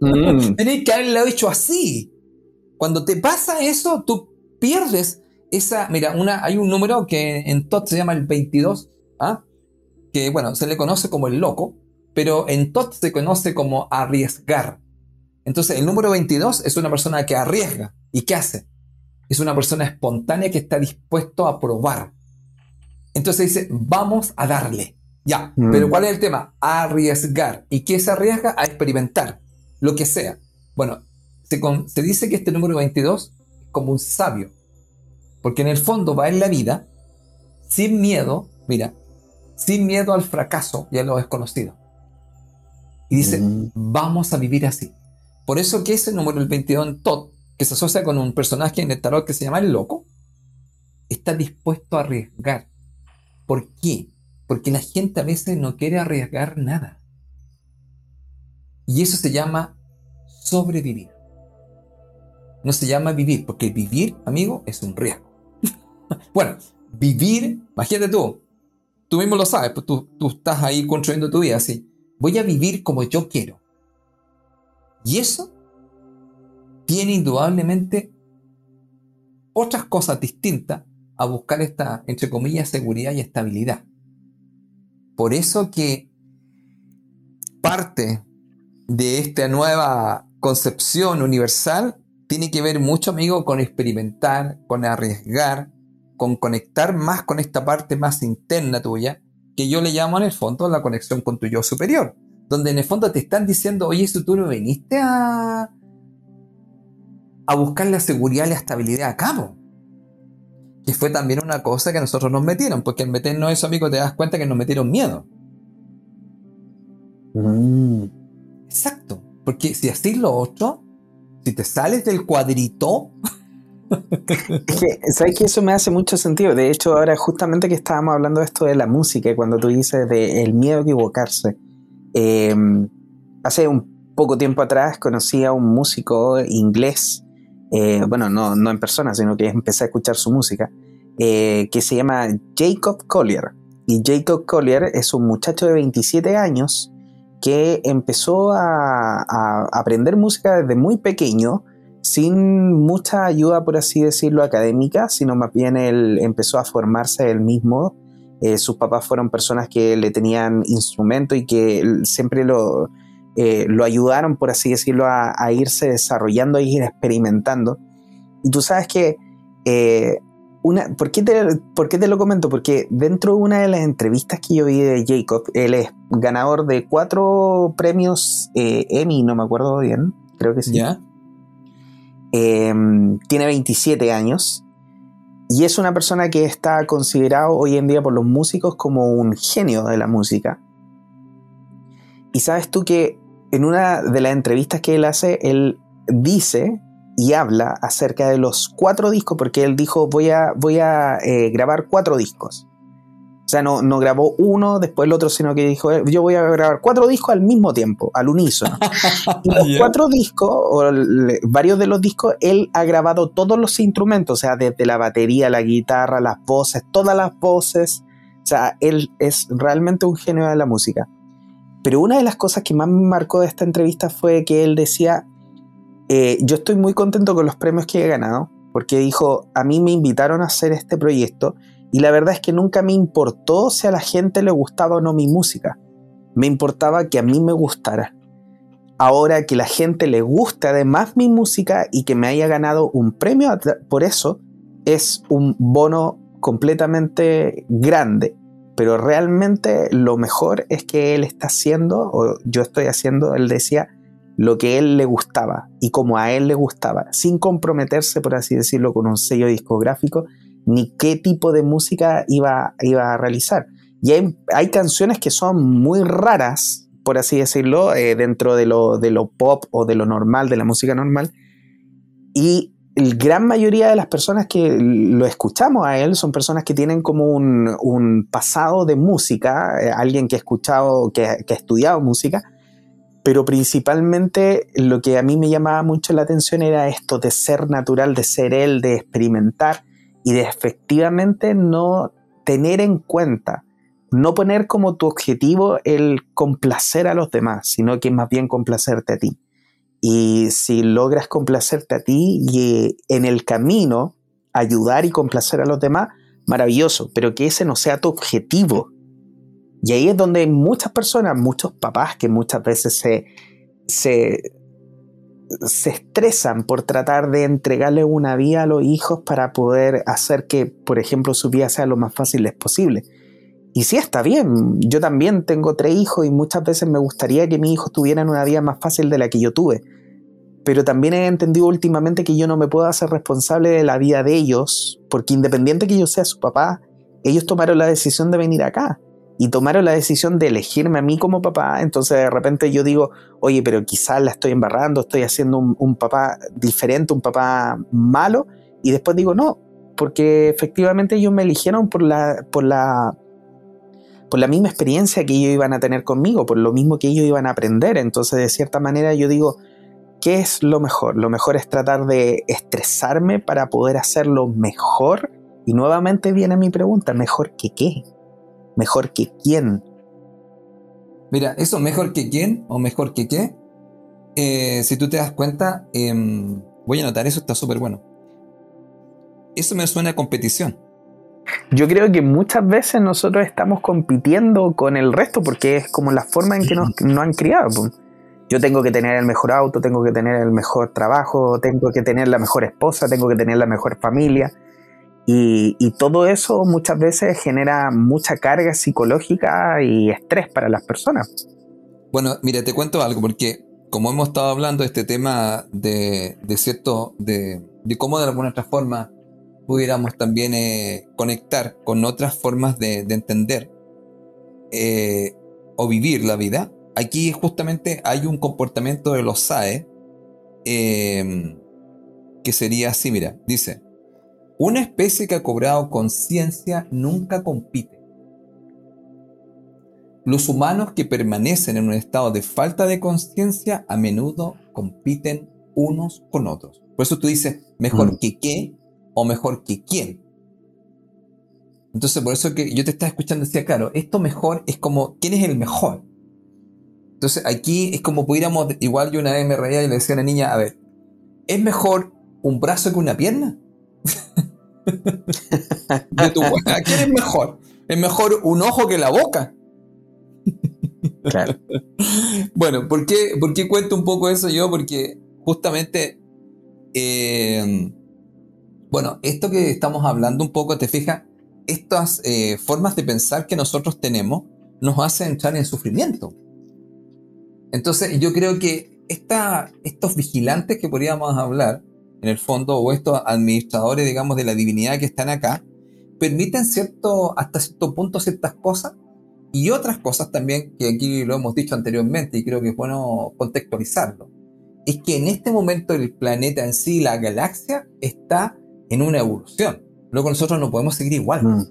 mm. [LAUGHS] tenías que haberlo hecho así. Cuando te pasa eso, tú pierdes esa, mira, una, hay un número que en TOT se llama el 22, ¿ah? Que bueno, se le conoce como el loco, pero en TOT se conoce como arriesgar. Entonces, el número 22 es una persona que arriesga. ¿Y qué hace? Es una persona espontánea que está dispuesto a probar. Entonces dice, vamos a darle. Ya, mm. pero ¿cuál es el tema? Arriesgar. ¿Y qué se arriesga? A experimentar, lo que sea. Bueno, se, se dice que este número 22 es como un sabio, porque en el fondo va en la vida sin miedo, mira, sin miedo al fracaso y a lo desconocido. Y dice, mm. vamos a vivir así. Por eso que ese número, el 22 en Tot, que se asocia con un personaje en el tarot que se llama el loco, está dispuesto a arriesgar. ¿Por qué? Porque la gente a veces no quiere arriesgar nada. Y eso se llama sobrevivir. No se llama vivir, porque vivir, amigo, es un riesgo. [LAUGHS] bueno, vivir, imagínate tú, tú mismo lo sabes, pues tú, tú estás ahí construyendo tu vida así. Voy a vivir como yo quiero. Y eso tiene indudablemente otras cosas distintas a buscar esta, entre comillas, seguridad y estabilidad. Por eso que parte de esta nueva concepción universal tiene que ver mucho, amigo, con experimentar, con arriesgar, con conectar más con esta parte más interna tuya, que yo le llamo en el fondo la conexión con tu yo superior, donde en el fondo te están diciendo, oye, si tú no viniste a, a buscar la seguridad y la estabilidad a cabo. Que fue también una cosa que nosotros nos metieron, porque al meternos eso, amigo, te das cuenta que nos metieron miedo. Mm. Exacto, porque si así lo otro, si te sales del cuadrito, ¿Sabes que eso me hace mucho sentido? De hecho, ahora justamente que estábamos hablando de esto de la música, cuando tú dices de el miedo a equivocarse, em, hace un poco tiempo atrás conocí a un músico inglés, eh, bueno, no, no, en persona, sino que empecé a escuchar su música, eh, que se llama Jacob Collier. Y Jacob Collier es un muchacho de 27 años que empezó a, a aprender música desde muy pequeño, sin mucha ayuda, por así decirlo, académica, sino más bien él empezó a formarse él mismo. Eh, sus papás fueron personas que le tenían instrumento y que siempre lo, eh, lo ayudaron, por así decirlo, a, irse desarrollando, a ir experimentando. Y tú sabes que, eh, una, ¿por, qué te, ¿por qué te lo comento? Porque dentro de una de las entrevistas que yo vi de Jacob, él es ganador de cuatro premios Emmy, no me acuerdo bien, creo que sí. Em, tiene 27 años y es una persona que está considerado hoy en día por los músicos como un genio de la música. Y sabes tú que en una de las entrevistas que él hace, él dice y habla acerca de los cuatro discos, porque él dijo voy a, voy a eh, grabar cuatro discos. O sea, no, no grabó uno, después el otro, sino que dijo, eh, yo voy a grabar cuatro discos al mismo tiempo, al unísono. [LAUGHS] y los cuatro discos, o varios de los discos, él ha grabado todos los instrumentos, o sea, desde la batería, la guitarra, las voces, todas las voces. O sea, él es realmente un genio de la música. Pero una de las cosas que más me marcó de esta entrevista fue que él decía, eh, yo estoy muy contento con los premios que he ganado, porque dijo, a mí me invitaron a hacer este proyecto y la verdad es que nunca me importó si a la gente le gustaba o no mi música. Me importaba que a mí me gustara. Ahora que la gente le guste además mi música y que me haya ganado un premio por eso, es un bono completamente grande. Pero realmente lo mejor es que él está haciendo, o yo estoy haciendo, él decía, lo que él le gustaba y como a él le gustaba, sin comprometerse, por así decirlo, con un sello discográfico, ni qué tipo de música iba, iba a realizar. Y hay, canciones que son muy raras, por así decirlo, eh, dentro de lo, de lo pop o de lo normal, de la música normal. Y la gran mayoría de las personas que lo escuchamos a él son personas que tienen como un, pasado de música, eh, alguien que ha escuchado, que, que, ha estudiado música, pero principalmente lo que a mí me llamaba mucho la atención era esto de ser natural, de ser él, de experimentar y de efectivamente no tener en cuenta, no poner como tu objetivo el complacer a los demás, sino que más bien complacerte a ti. Y si logras complacerte a ti y en el camino ayudar y complacer a los demás, maravilloso, pero que ese no sea tu objetivo, y ahí es donde muchas personas, muchos papás que muchas veces se, se, estresan por tratar de entregarle una vida a los hijos para poder hacer que, por ejemplo, su vida sea lo más fácil posible. Y sí está bien, yo también tengo tres hijos y muchas veces me gustaría que mis hijos tuvieran una vida más fácil de la que yo tuve. Pero también he entendido últimamente que yo no me puedo hacer responsable de la vida de ellos, porque independiente que yo sea su papá, ellos tomaron la decisión de venir acá y tomaron la decisión de elegirme a mí como papá, entonces de repente yo digo, oye, pero quizás la estoy embarrando, estoy haciendo un, papá diferente, un papá malo, y después digo, no, porque efectivamente ellos me eligieron por la, por la, por la misma experiencia que ellos iban a tener conmigo, por lo mismo que ellos iban a aprender, entonces de cierta manera yo digo, ¿qué es lo mejor? Lo mejor es tratar de estresarme para poder hacerlo mejor, y nuevamente viene mi pregunta, ¿mejor que qué? Mejor que quién. Mira, eso mejor que quién o mejor que qué, eh, si tú te das cuenta, em, voy a anotar, eso está súper bueno. Eso me suena a competición. Yo creo que muchas veces nosotros estamos compitiendo con el resto porque es como la forma en que nos, nos han criado. Yo tengo que tener el mejor auto, tengo que tener el mejor trabajo, tengo que tener la mejor esposa, tengo que tener la mejor familia. Y, todo eso muchas veces genera mucha carga psicológica y estrés para las personas. Bueno, mira, te cuento algo, porque como hemos estado hablando de este tema de, cierto, de, cómo de alguna otra forma pudiéramos también eh, conectar con otras formas de, entender eh, o vivir la vida, aquí justamente hay un comportamiento de los SAE eh, que sería así, mira, dice, una especie que ha cobrado conciencia nunca compite. Los humanos que permanecen en un estado de falta de conciencia a menudo compiten unos con otros. Por eso tú dices, mejor mm. que qué o mejor que quién. Entonces, por eso que yo te estaba escuchando decía, claro, esto mejor es como, ¿quién es el mejor? Entonces, aquí es como pudiéramos, igual yo una vez me reía y le decía a la niña, a ver, ¿es mejor un brazo que una pierna? [LAUGHS] quién es mejor? ¿Es mejor un ojo que la boca? Claro. [LAUGHS] bueno, ¿por qué, ¿por qué, cuento un poco eso yo? Porque justamente, eh, bueno, esto que estamos hablando un poco, te fijas, estas eh, formas de pensar que nosotros tenemos nos hacen entrar en sufrimiento. Entonces, yo creo que esta, estos vigilantes que podríamos hablar, en el fondo, o estos administradores, digamos, de la divinidad que están acá, permiten cierto, hasta cierto punto ciertas cosas y otras cosas también, que aquí lo hemos dicho anteriormente y creo que es bueno contextualizarlo, es que en este momento el planeta en sí, la galaxia, está en una evolución. Luego nosotros no podemos seguir igual. Mm.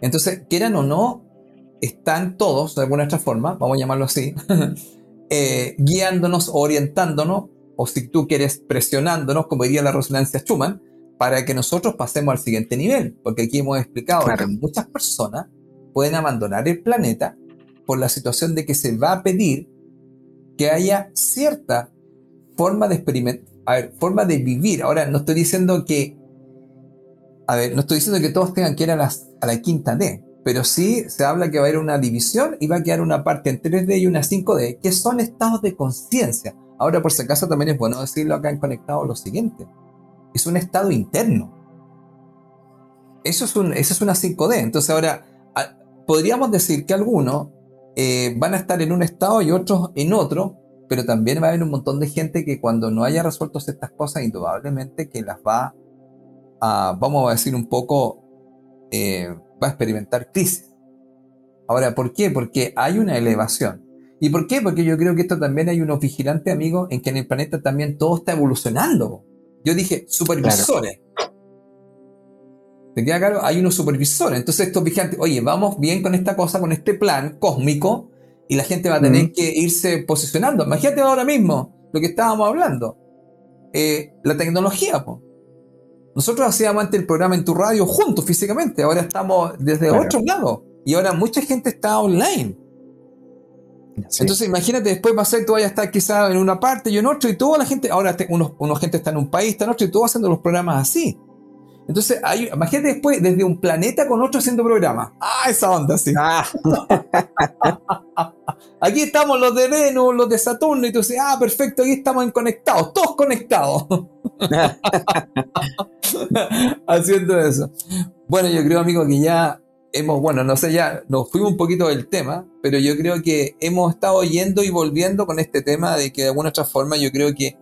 Entonces, quieran o no, están todos, de alguna otra forma, vamos a llamarlo así, [LAUGHS] eh, guiándonos, orientándonos o si tú quieres presionándonos, como diría la resonancia Schumann, para que nosotros pasemos al siguiente nivel. Porque aquí hemos explicado que muchas personas pueden abandonar el planeta por la situación de que se va a pedir que haya cierta forma de experimentar, a ver, forma de vivir. Ahora, no estoy diciendo que, a ver, no estoy diciendo que todos tengan que ir a, a la quinta D, pero sí se habla que va a haber una división y va a quedar una parte en 3D y una 5D, que son estados de conciencia. Ahora, por si acaso, también es bueno decirlo acá en Conectado lo siguiente. Es un estado interno. Eso es, un, eso es una 5D. Entonces ahora, podríamos decir que algunos eh, van a estar en un estado y otros en otro, pero también va a haber un montón de gente que cuando no haya resuelto estas cosas, indudablemente que las va a, vamos a decir un poco, eh, va a experimentar crisis. Ahora, ¿por qué? Porque hay una elevación. ¿Y por qué? Porque yo creo que esto también hay unos vigilantes, amigos, en que en el planeta también todo está evolucionando. Yo dije, supervisores. ¿Te queda claro? Hay unos supervisores. Entonces estos vigilantes, oye, vamos bien con esta cosa, con este plan cósmico, Y la gente va a tener que irse posicionando. Imagínate ahora mismo lo que estábamos hablando. Eh, la tecnología, pues. Nosotros hacíamos antes el programa en tu radio juntos físicamente, ahora estamos desde otro lado y ahora mucha gente está online. Entonces imagínate, después va a ser, tú vayas a estar quizá en una parte y en otra y toda la gente, ahora unos, unos gente está en un país, está en otro y todo haciendo los programas así. Entonces, hay, imagínate después, desde un planeta con otro haciendo programas. Ah, esa onda, sí. Ah. [LAUGHS] aquí estamos los de Venus, los de Saturno, y tú dices, ah, perfecto, aquí estamos conectados, todos conectados. [LAUGHS] haciendo eso. Bueno, yo creo, amigo, que ya hemos, bueno, no sé, ya nos fuimos un poquito del tema, pero yo creo que hemos estado yendo y volviendo con este tema de que de alguna otra forma yo creo que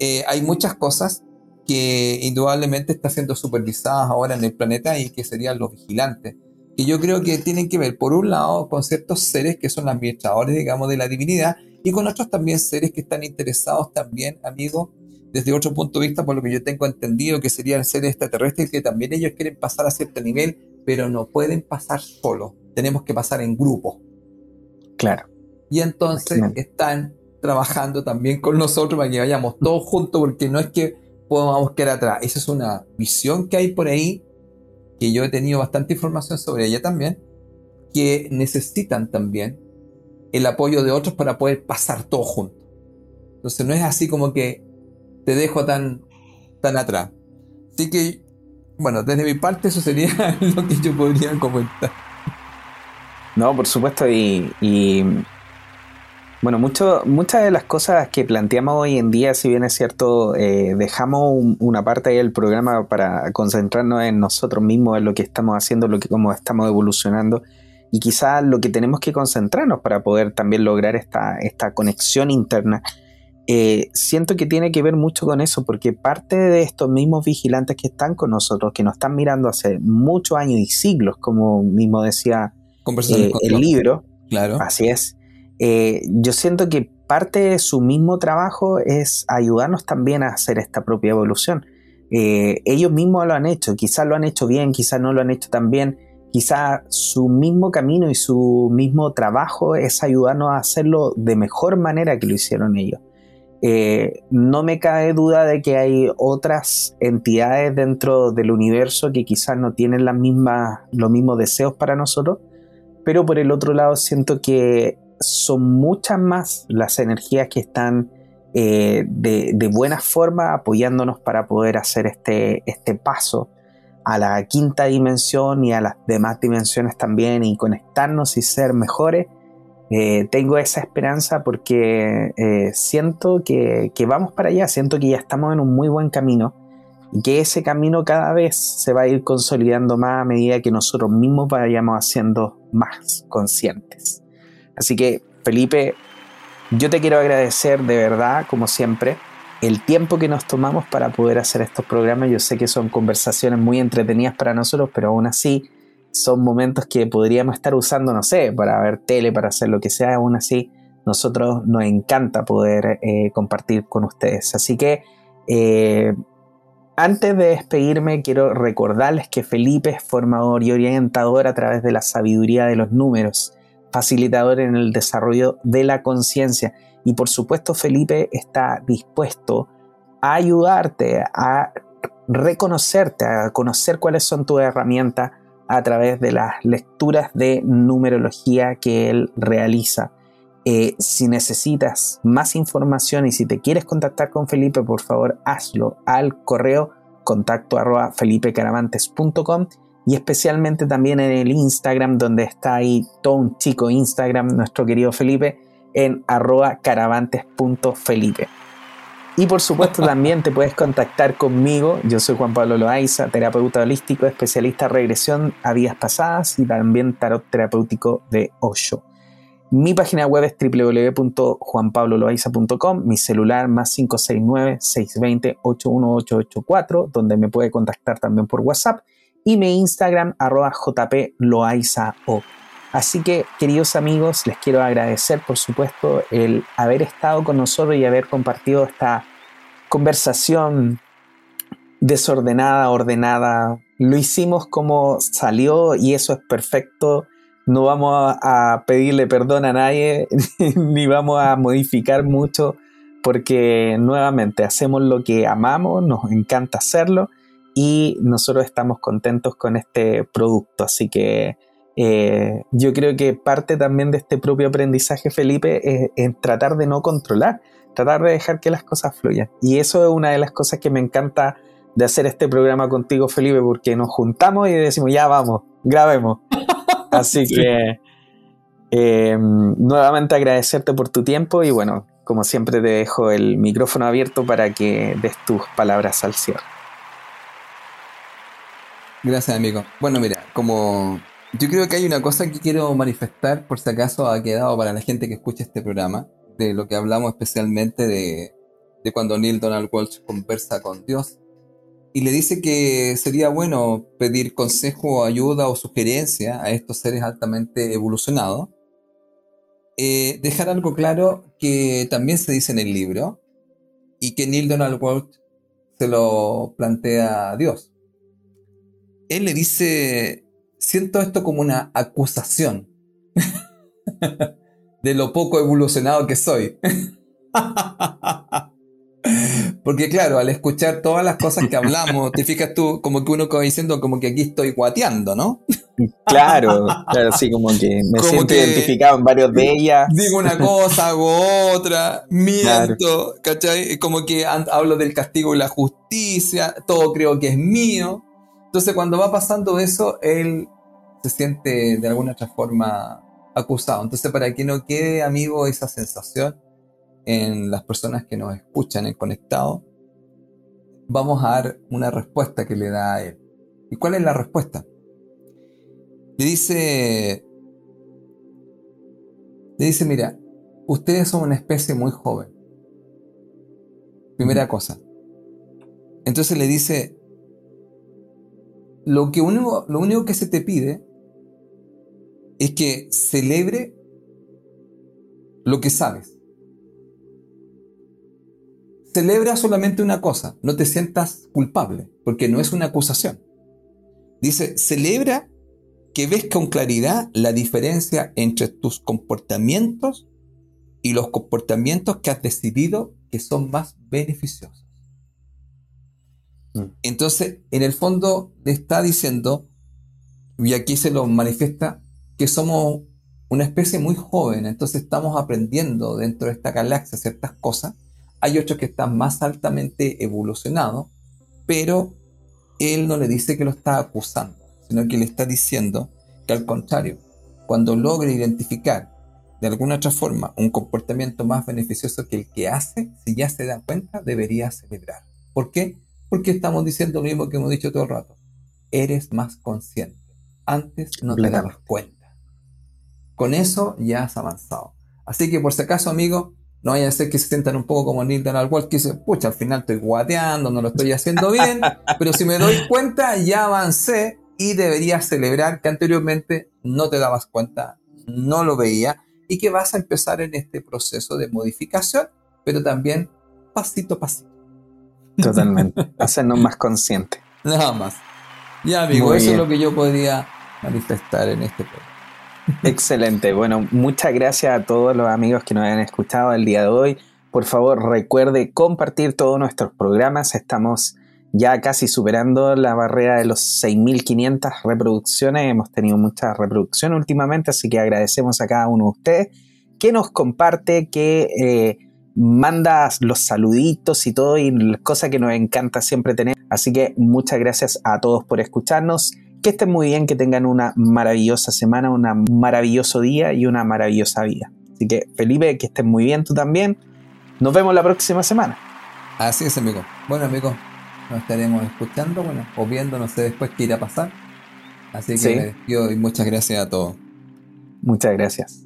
eh, hay muchas cosas que indudablemente están siendo supervisadas ahora en el planeta y que serían los vigilantes. Que yo creo que tienen que ver, por un lado, con ciertos seres que son los administradores, digamos, de la divinidad, y con otros también seres que están interesados también, amigos, desde otro punto de vista, por lo que yo tengo entendido, que serían seres extraterrestres, que también ellos quieren pasar a cierto nivel, pero no pueden pasar solos, tenemos que pasar en grupo. Claro. Y entonces están trabajando también con nosotros para que vayamos todos juntos, porque no es que podamos quedar atrás. Esa es una visión que hay por ahí, que yo he tenido bastante información sobre ella también, que necesitan también el apoyo de otros para poder pasar todo juntos. Entonces no es así como que te dejo tan, tan atrás. Así que, bueno, desde mi parte eso sería [LAUGHS] lo que yo podría comentar. No, por supuesto, y bueno, mucho, muchas de las cosas que planteamos hoy en día, si bien es cierto, eh, dejamos una parte del programa para concentrarnos en nosotros mismos, en lo que estamos haciendo, lo que cómo estamos evolucionando y quizás lo que tenemos que concentrarnos para poder también lograr esta, esta conexión interna. Eh, siento que tiene que ver mucho con eso, porque parte de estos mismos vigilantes que están con nosotros, que nos están mirando hace muchos años y siglos, como mismo decía eh, el libro, claro. así es, eh, yo siento que parte de su mismo trabajo es ayudarnos también a hacer esta propia evolución. Eh, ellos mismos lo han hecho, quizás lo han hecho bien, quizás no lo han hecho tan bien, quizás su mismo camino y su mismo trabajo es ayudarnos a hacerlo de mejor manera que lo hicieron ellos. Eh, no me cabe duda de que hay otras entidades dentro del universo que quizás no tienen los mismos deseos para nosotros, pero por el otro lado siento que son muchas más las energías que están eh, de, buena forma apoyándonos para poder hacer este, este paso a la quinta dimensión y a las demás dimensiones también y conectarnos y ser mejores. Eh, tengo esa esperanza porque eh, siento que, que, vamos para allá, siento que ya estamos en un muy buen camino y que ese camino cada vez se va a ir consolidando más a medida que nosotros mismos vayamos haciendo más conscientes. Así que, Felipe, yo te quiero agradecer de verdad, como siempre, el tiempo que nos tomamos para poder hacer estos programas. Yo sé que son conversaciones muy entretenidas para nosotros, pero aún así son momentos que podríamos estar usando, no sé, para ver tele, para hacer lo que sea. Aún así, nosotros nos encanta poder eh, compartir con ustedes. Así que, eh, antes de despedirme, quiero recordarles que Felipe es formador y orientador a través de la sabiduría de los números facilitador en el desarrollo de la conciencia. Y por supuesto Felipe está dispuesto a ayudarte a reconocerte, a conocer cuáles son tus herramientas a través de las lecturas de numerología que él realiza. Eh, si necesitas más información y si te quieres contactar con Felipe, por favor hazlo al correo contacto arroba felipecaravantes.com y especialmente también en el Instagram donde está ahí todo un chico Instagram, nuestro querido Felipe, en arroba caravantes.felipe. Y por supuesto [LAUGHS] también te puedes contactar conmigo, yo soy Juan Pablo Loaiza, terapeuta holístico, especialista en regresión a vidas pasadas y también tarot terapéutico de Osho. Mi página web es www.juanpabloloaiza.com, mi celular más 569-620-81884, donde me puede contactar también por WhatsApp y mi Instagram arroba jploaizao. Así que, queridos amigos, les quiero agradecer, por supuesto, el haber estado con nosotros y haber compartido esta conversación desordenada, ordenada. Lo hicimos como salió y eso es perfecto. no vamos a pedirle perdón a nadie, [LAUGHS] ni vamos a modificar mucho, porque nuevamente hacemos lo que amamos, nos encanta hacerlo y nosotros estamos contentos con este producto. Así que eh, yo creo que parte también de este propio aprendizaje, Felipe, es, tratar de no controlar, tratar de dejar que las cosas fluyan. Y eso es una de las cosas que me encanta de hacer este programa contigo, Felipe, porque nos juntamos y decimos, ya vamos, grabemos. [LAUGHS] Así que eh, nuevamente agradecerte por tu tiempo y bueno, como siempre te dejo el micrófono abierto para que des tus palabras al cierre. Gracias, amigo. Bueno, mira, como yo creo que hay una cosa que quiero manifestar, por si acaso ha quedado para la gente que escucha este programa, de lo que hablamos especialmente de, de cuando Neil Donald Walsh conversa con Dios y le dice que sería bueno pedir consejo, ayuda o sugerencia a estos seres altamente evolucionados. Eh, dejar algo claro que también se dice en el libro y que Neil Donald Walsh se lo plantea a Dios. Él le dice, siento esto como una acusación [LAUGHS] de lo poco evolucionado que soy. [LAUGHS] Porque claro, al escuchar todas las cosas que hablamos, te fijas tú como que uno va diciendo como que aquí estoy guateando, ¿no? Claro, claro, sí, como que me siento identificado en varios de ellas. Digo una cosa, hago otra, miento, ¿cachai? Como que hablo del castigo y la justicia, todo creo que es mío. Entonces cuando va pasando eso, él se siente de alguna otra forma acusado. Entonces para que no quede, amigo, esa sensación, en las personas que nos escuchan en conectado, vamos a dar una respuesta que le da a él. ¿Y cuál es la respuesta? Le dice, le dice, mira, ustedes son una especie muy joven. Primera cosa. Entonces le dice, lo, que lo único que se te pide es que celebre lo que sabes celebra solamente una cosa, no te sientas culpable, porque no es una acusación. Dice, celebra que ves con claridad la diferencia entre tus comportamientos y los comportamientos que has decidido que son más beneficiosos. Mm. Entonces, en el fondo le está diciendo, y aquí se lo manifiesta, que somos una especie muy joven, entonces estamos aprendiendo dentro de esta galaxia ciertas cosas hay otros que están más altamente evolucionados, pero él no le dice que lo está acusando, sino que le está diciendo que al contrario, cuando logre identificar de alguna otra forma un comportamiento más beneficioso que el que hace, si ya se da cuenta, debería celebrar. ¿Por qué? Porque estamos diciendo lo mismo que hemos dicho todo el rato. Eres más consciente. Antes no te dabas cuenta. Con eso ya has avanzado. Así que por si acaso, amigo, no vaya a ser que se sientan un poco como Neil Donald Walsh, que dice, pucha, al final estoy guateando, no lo estoy haciendo bien, [LAUGHS] pero si me doy cuenta, ya avancé y deberías celebrar que anteriormente no te dabas cuenta, no lo veía, y que vas a empezar en este proceso de modificación, pero también pasito a pasito. Totalmente, hacernos más conscientes. [LAUGHS] Nada más. Ya, amigo, eso es lo que yo podría manifestar en este programa. Excelente. Bueno, muchas gracias a todos los amigos que nos han escuchado el día de hoy. Por favor, recuerde compartir todos nuestros programas. Estamos ya casi superando la barrera de los 6.500 reproducciones. Hemos tenido muchas reproducciones últimamente, así que agradecemos a cada uno de ustedes que nos comparte, que eh, manda los saluditos y todo, y cosa que nos encanta siempre tener. Así que muchas gracias a todos por escucharnos que estén muy bien, que tengan una maravillosa semana, un maravilloso día y una maravillosa vida. Así que Felipe, que estén muy bien tú también. Nos vemos la próxima semana. Así es, amigo. Bueno, amigo, nos estaremos escuchando, bueno, o viendo, no sé después qué irá a pasar. Así que y muchas gracias a todos. Muchas gracias.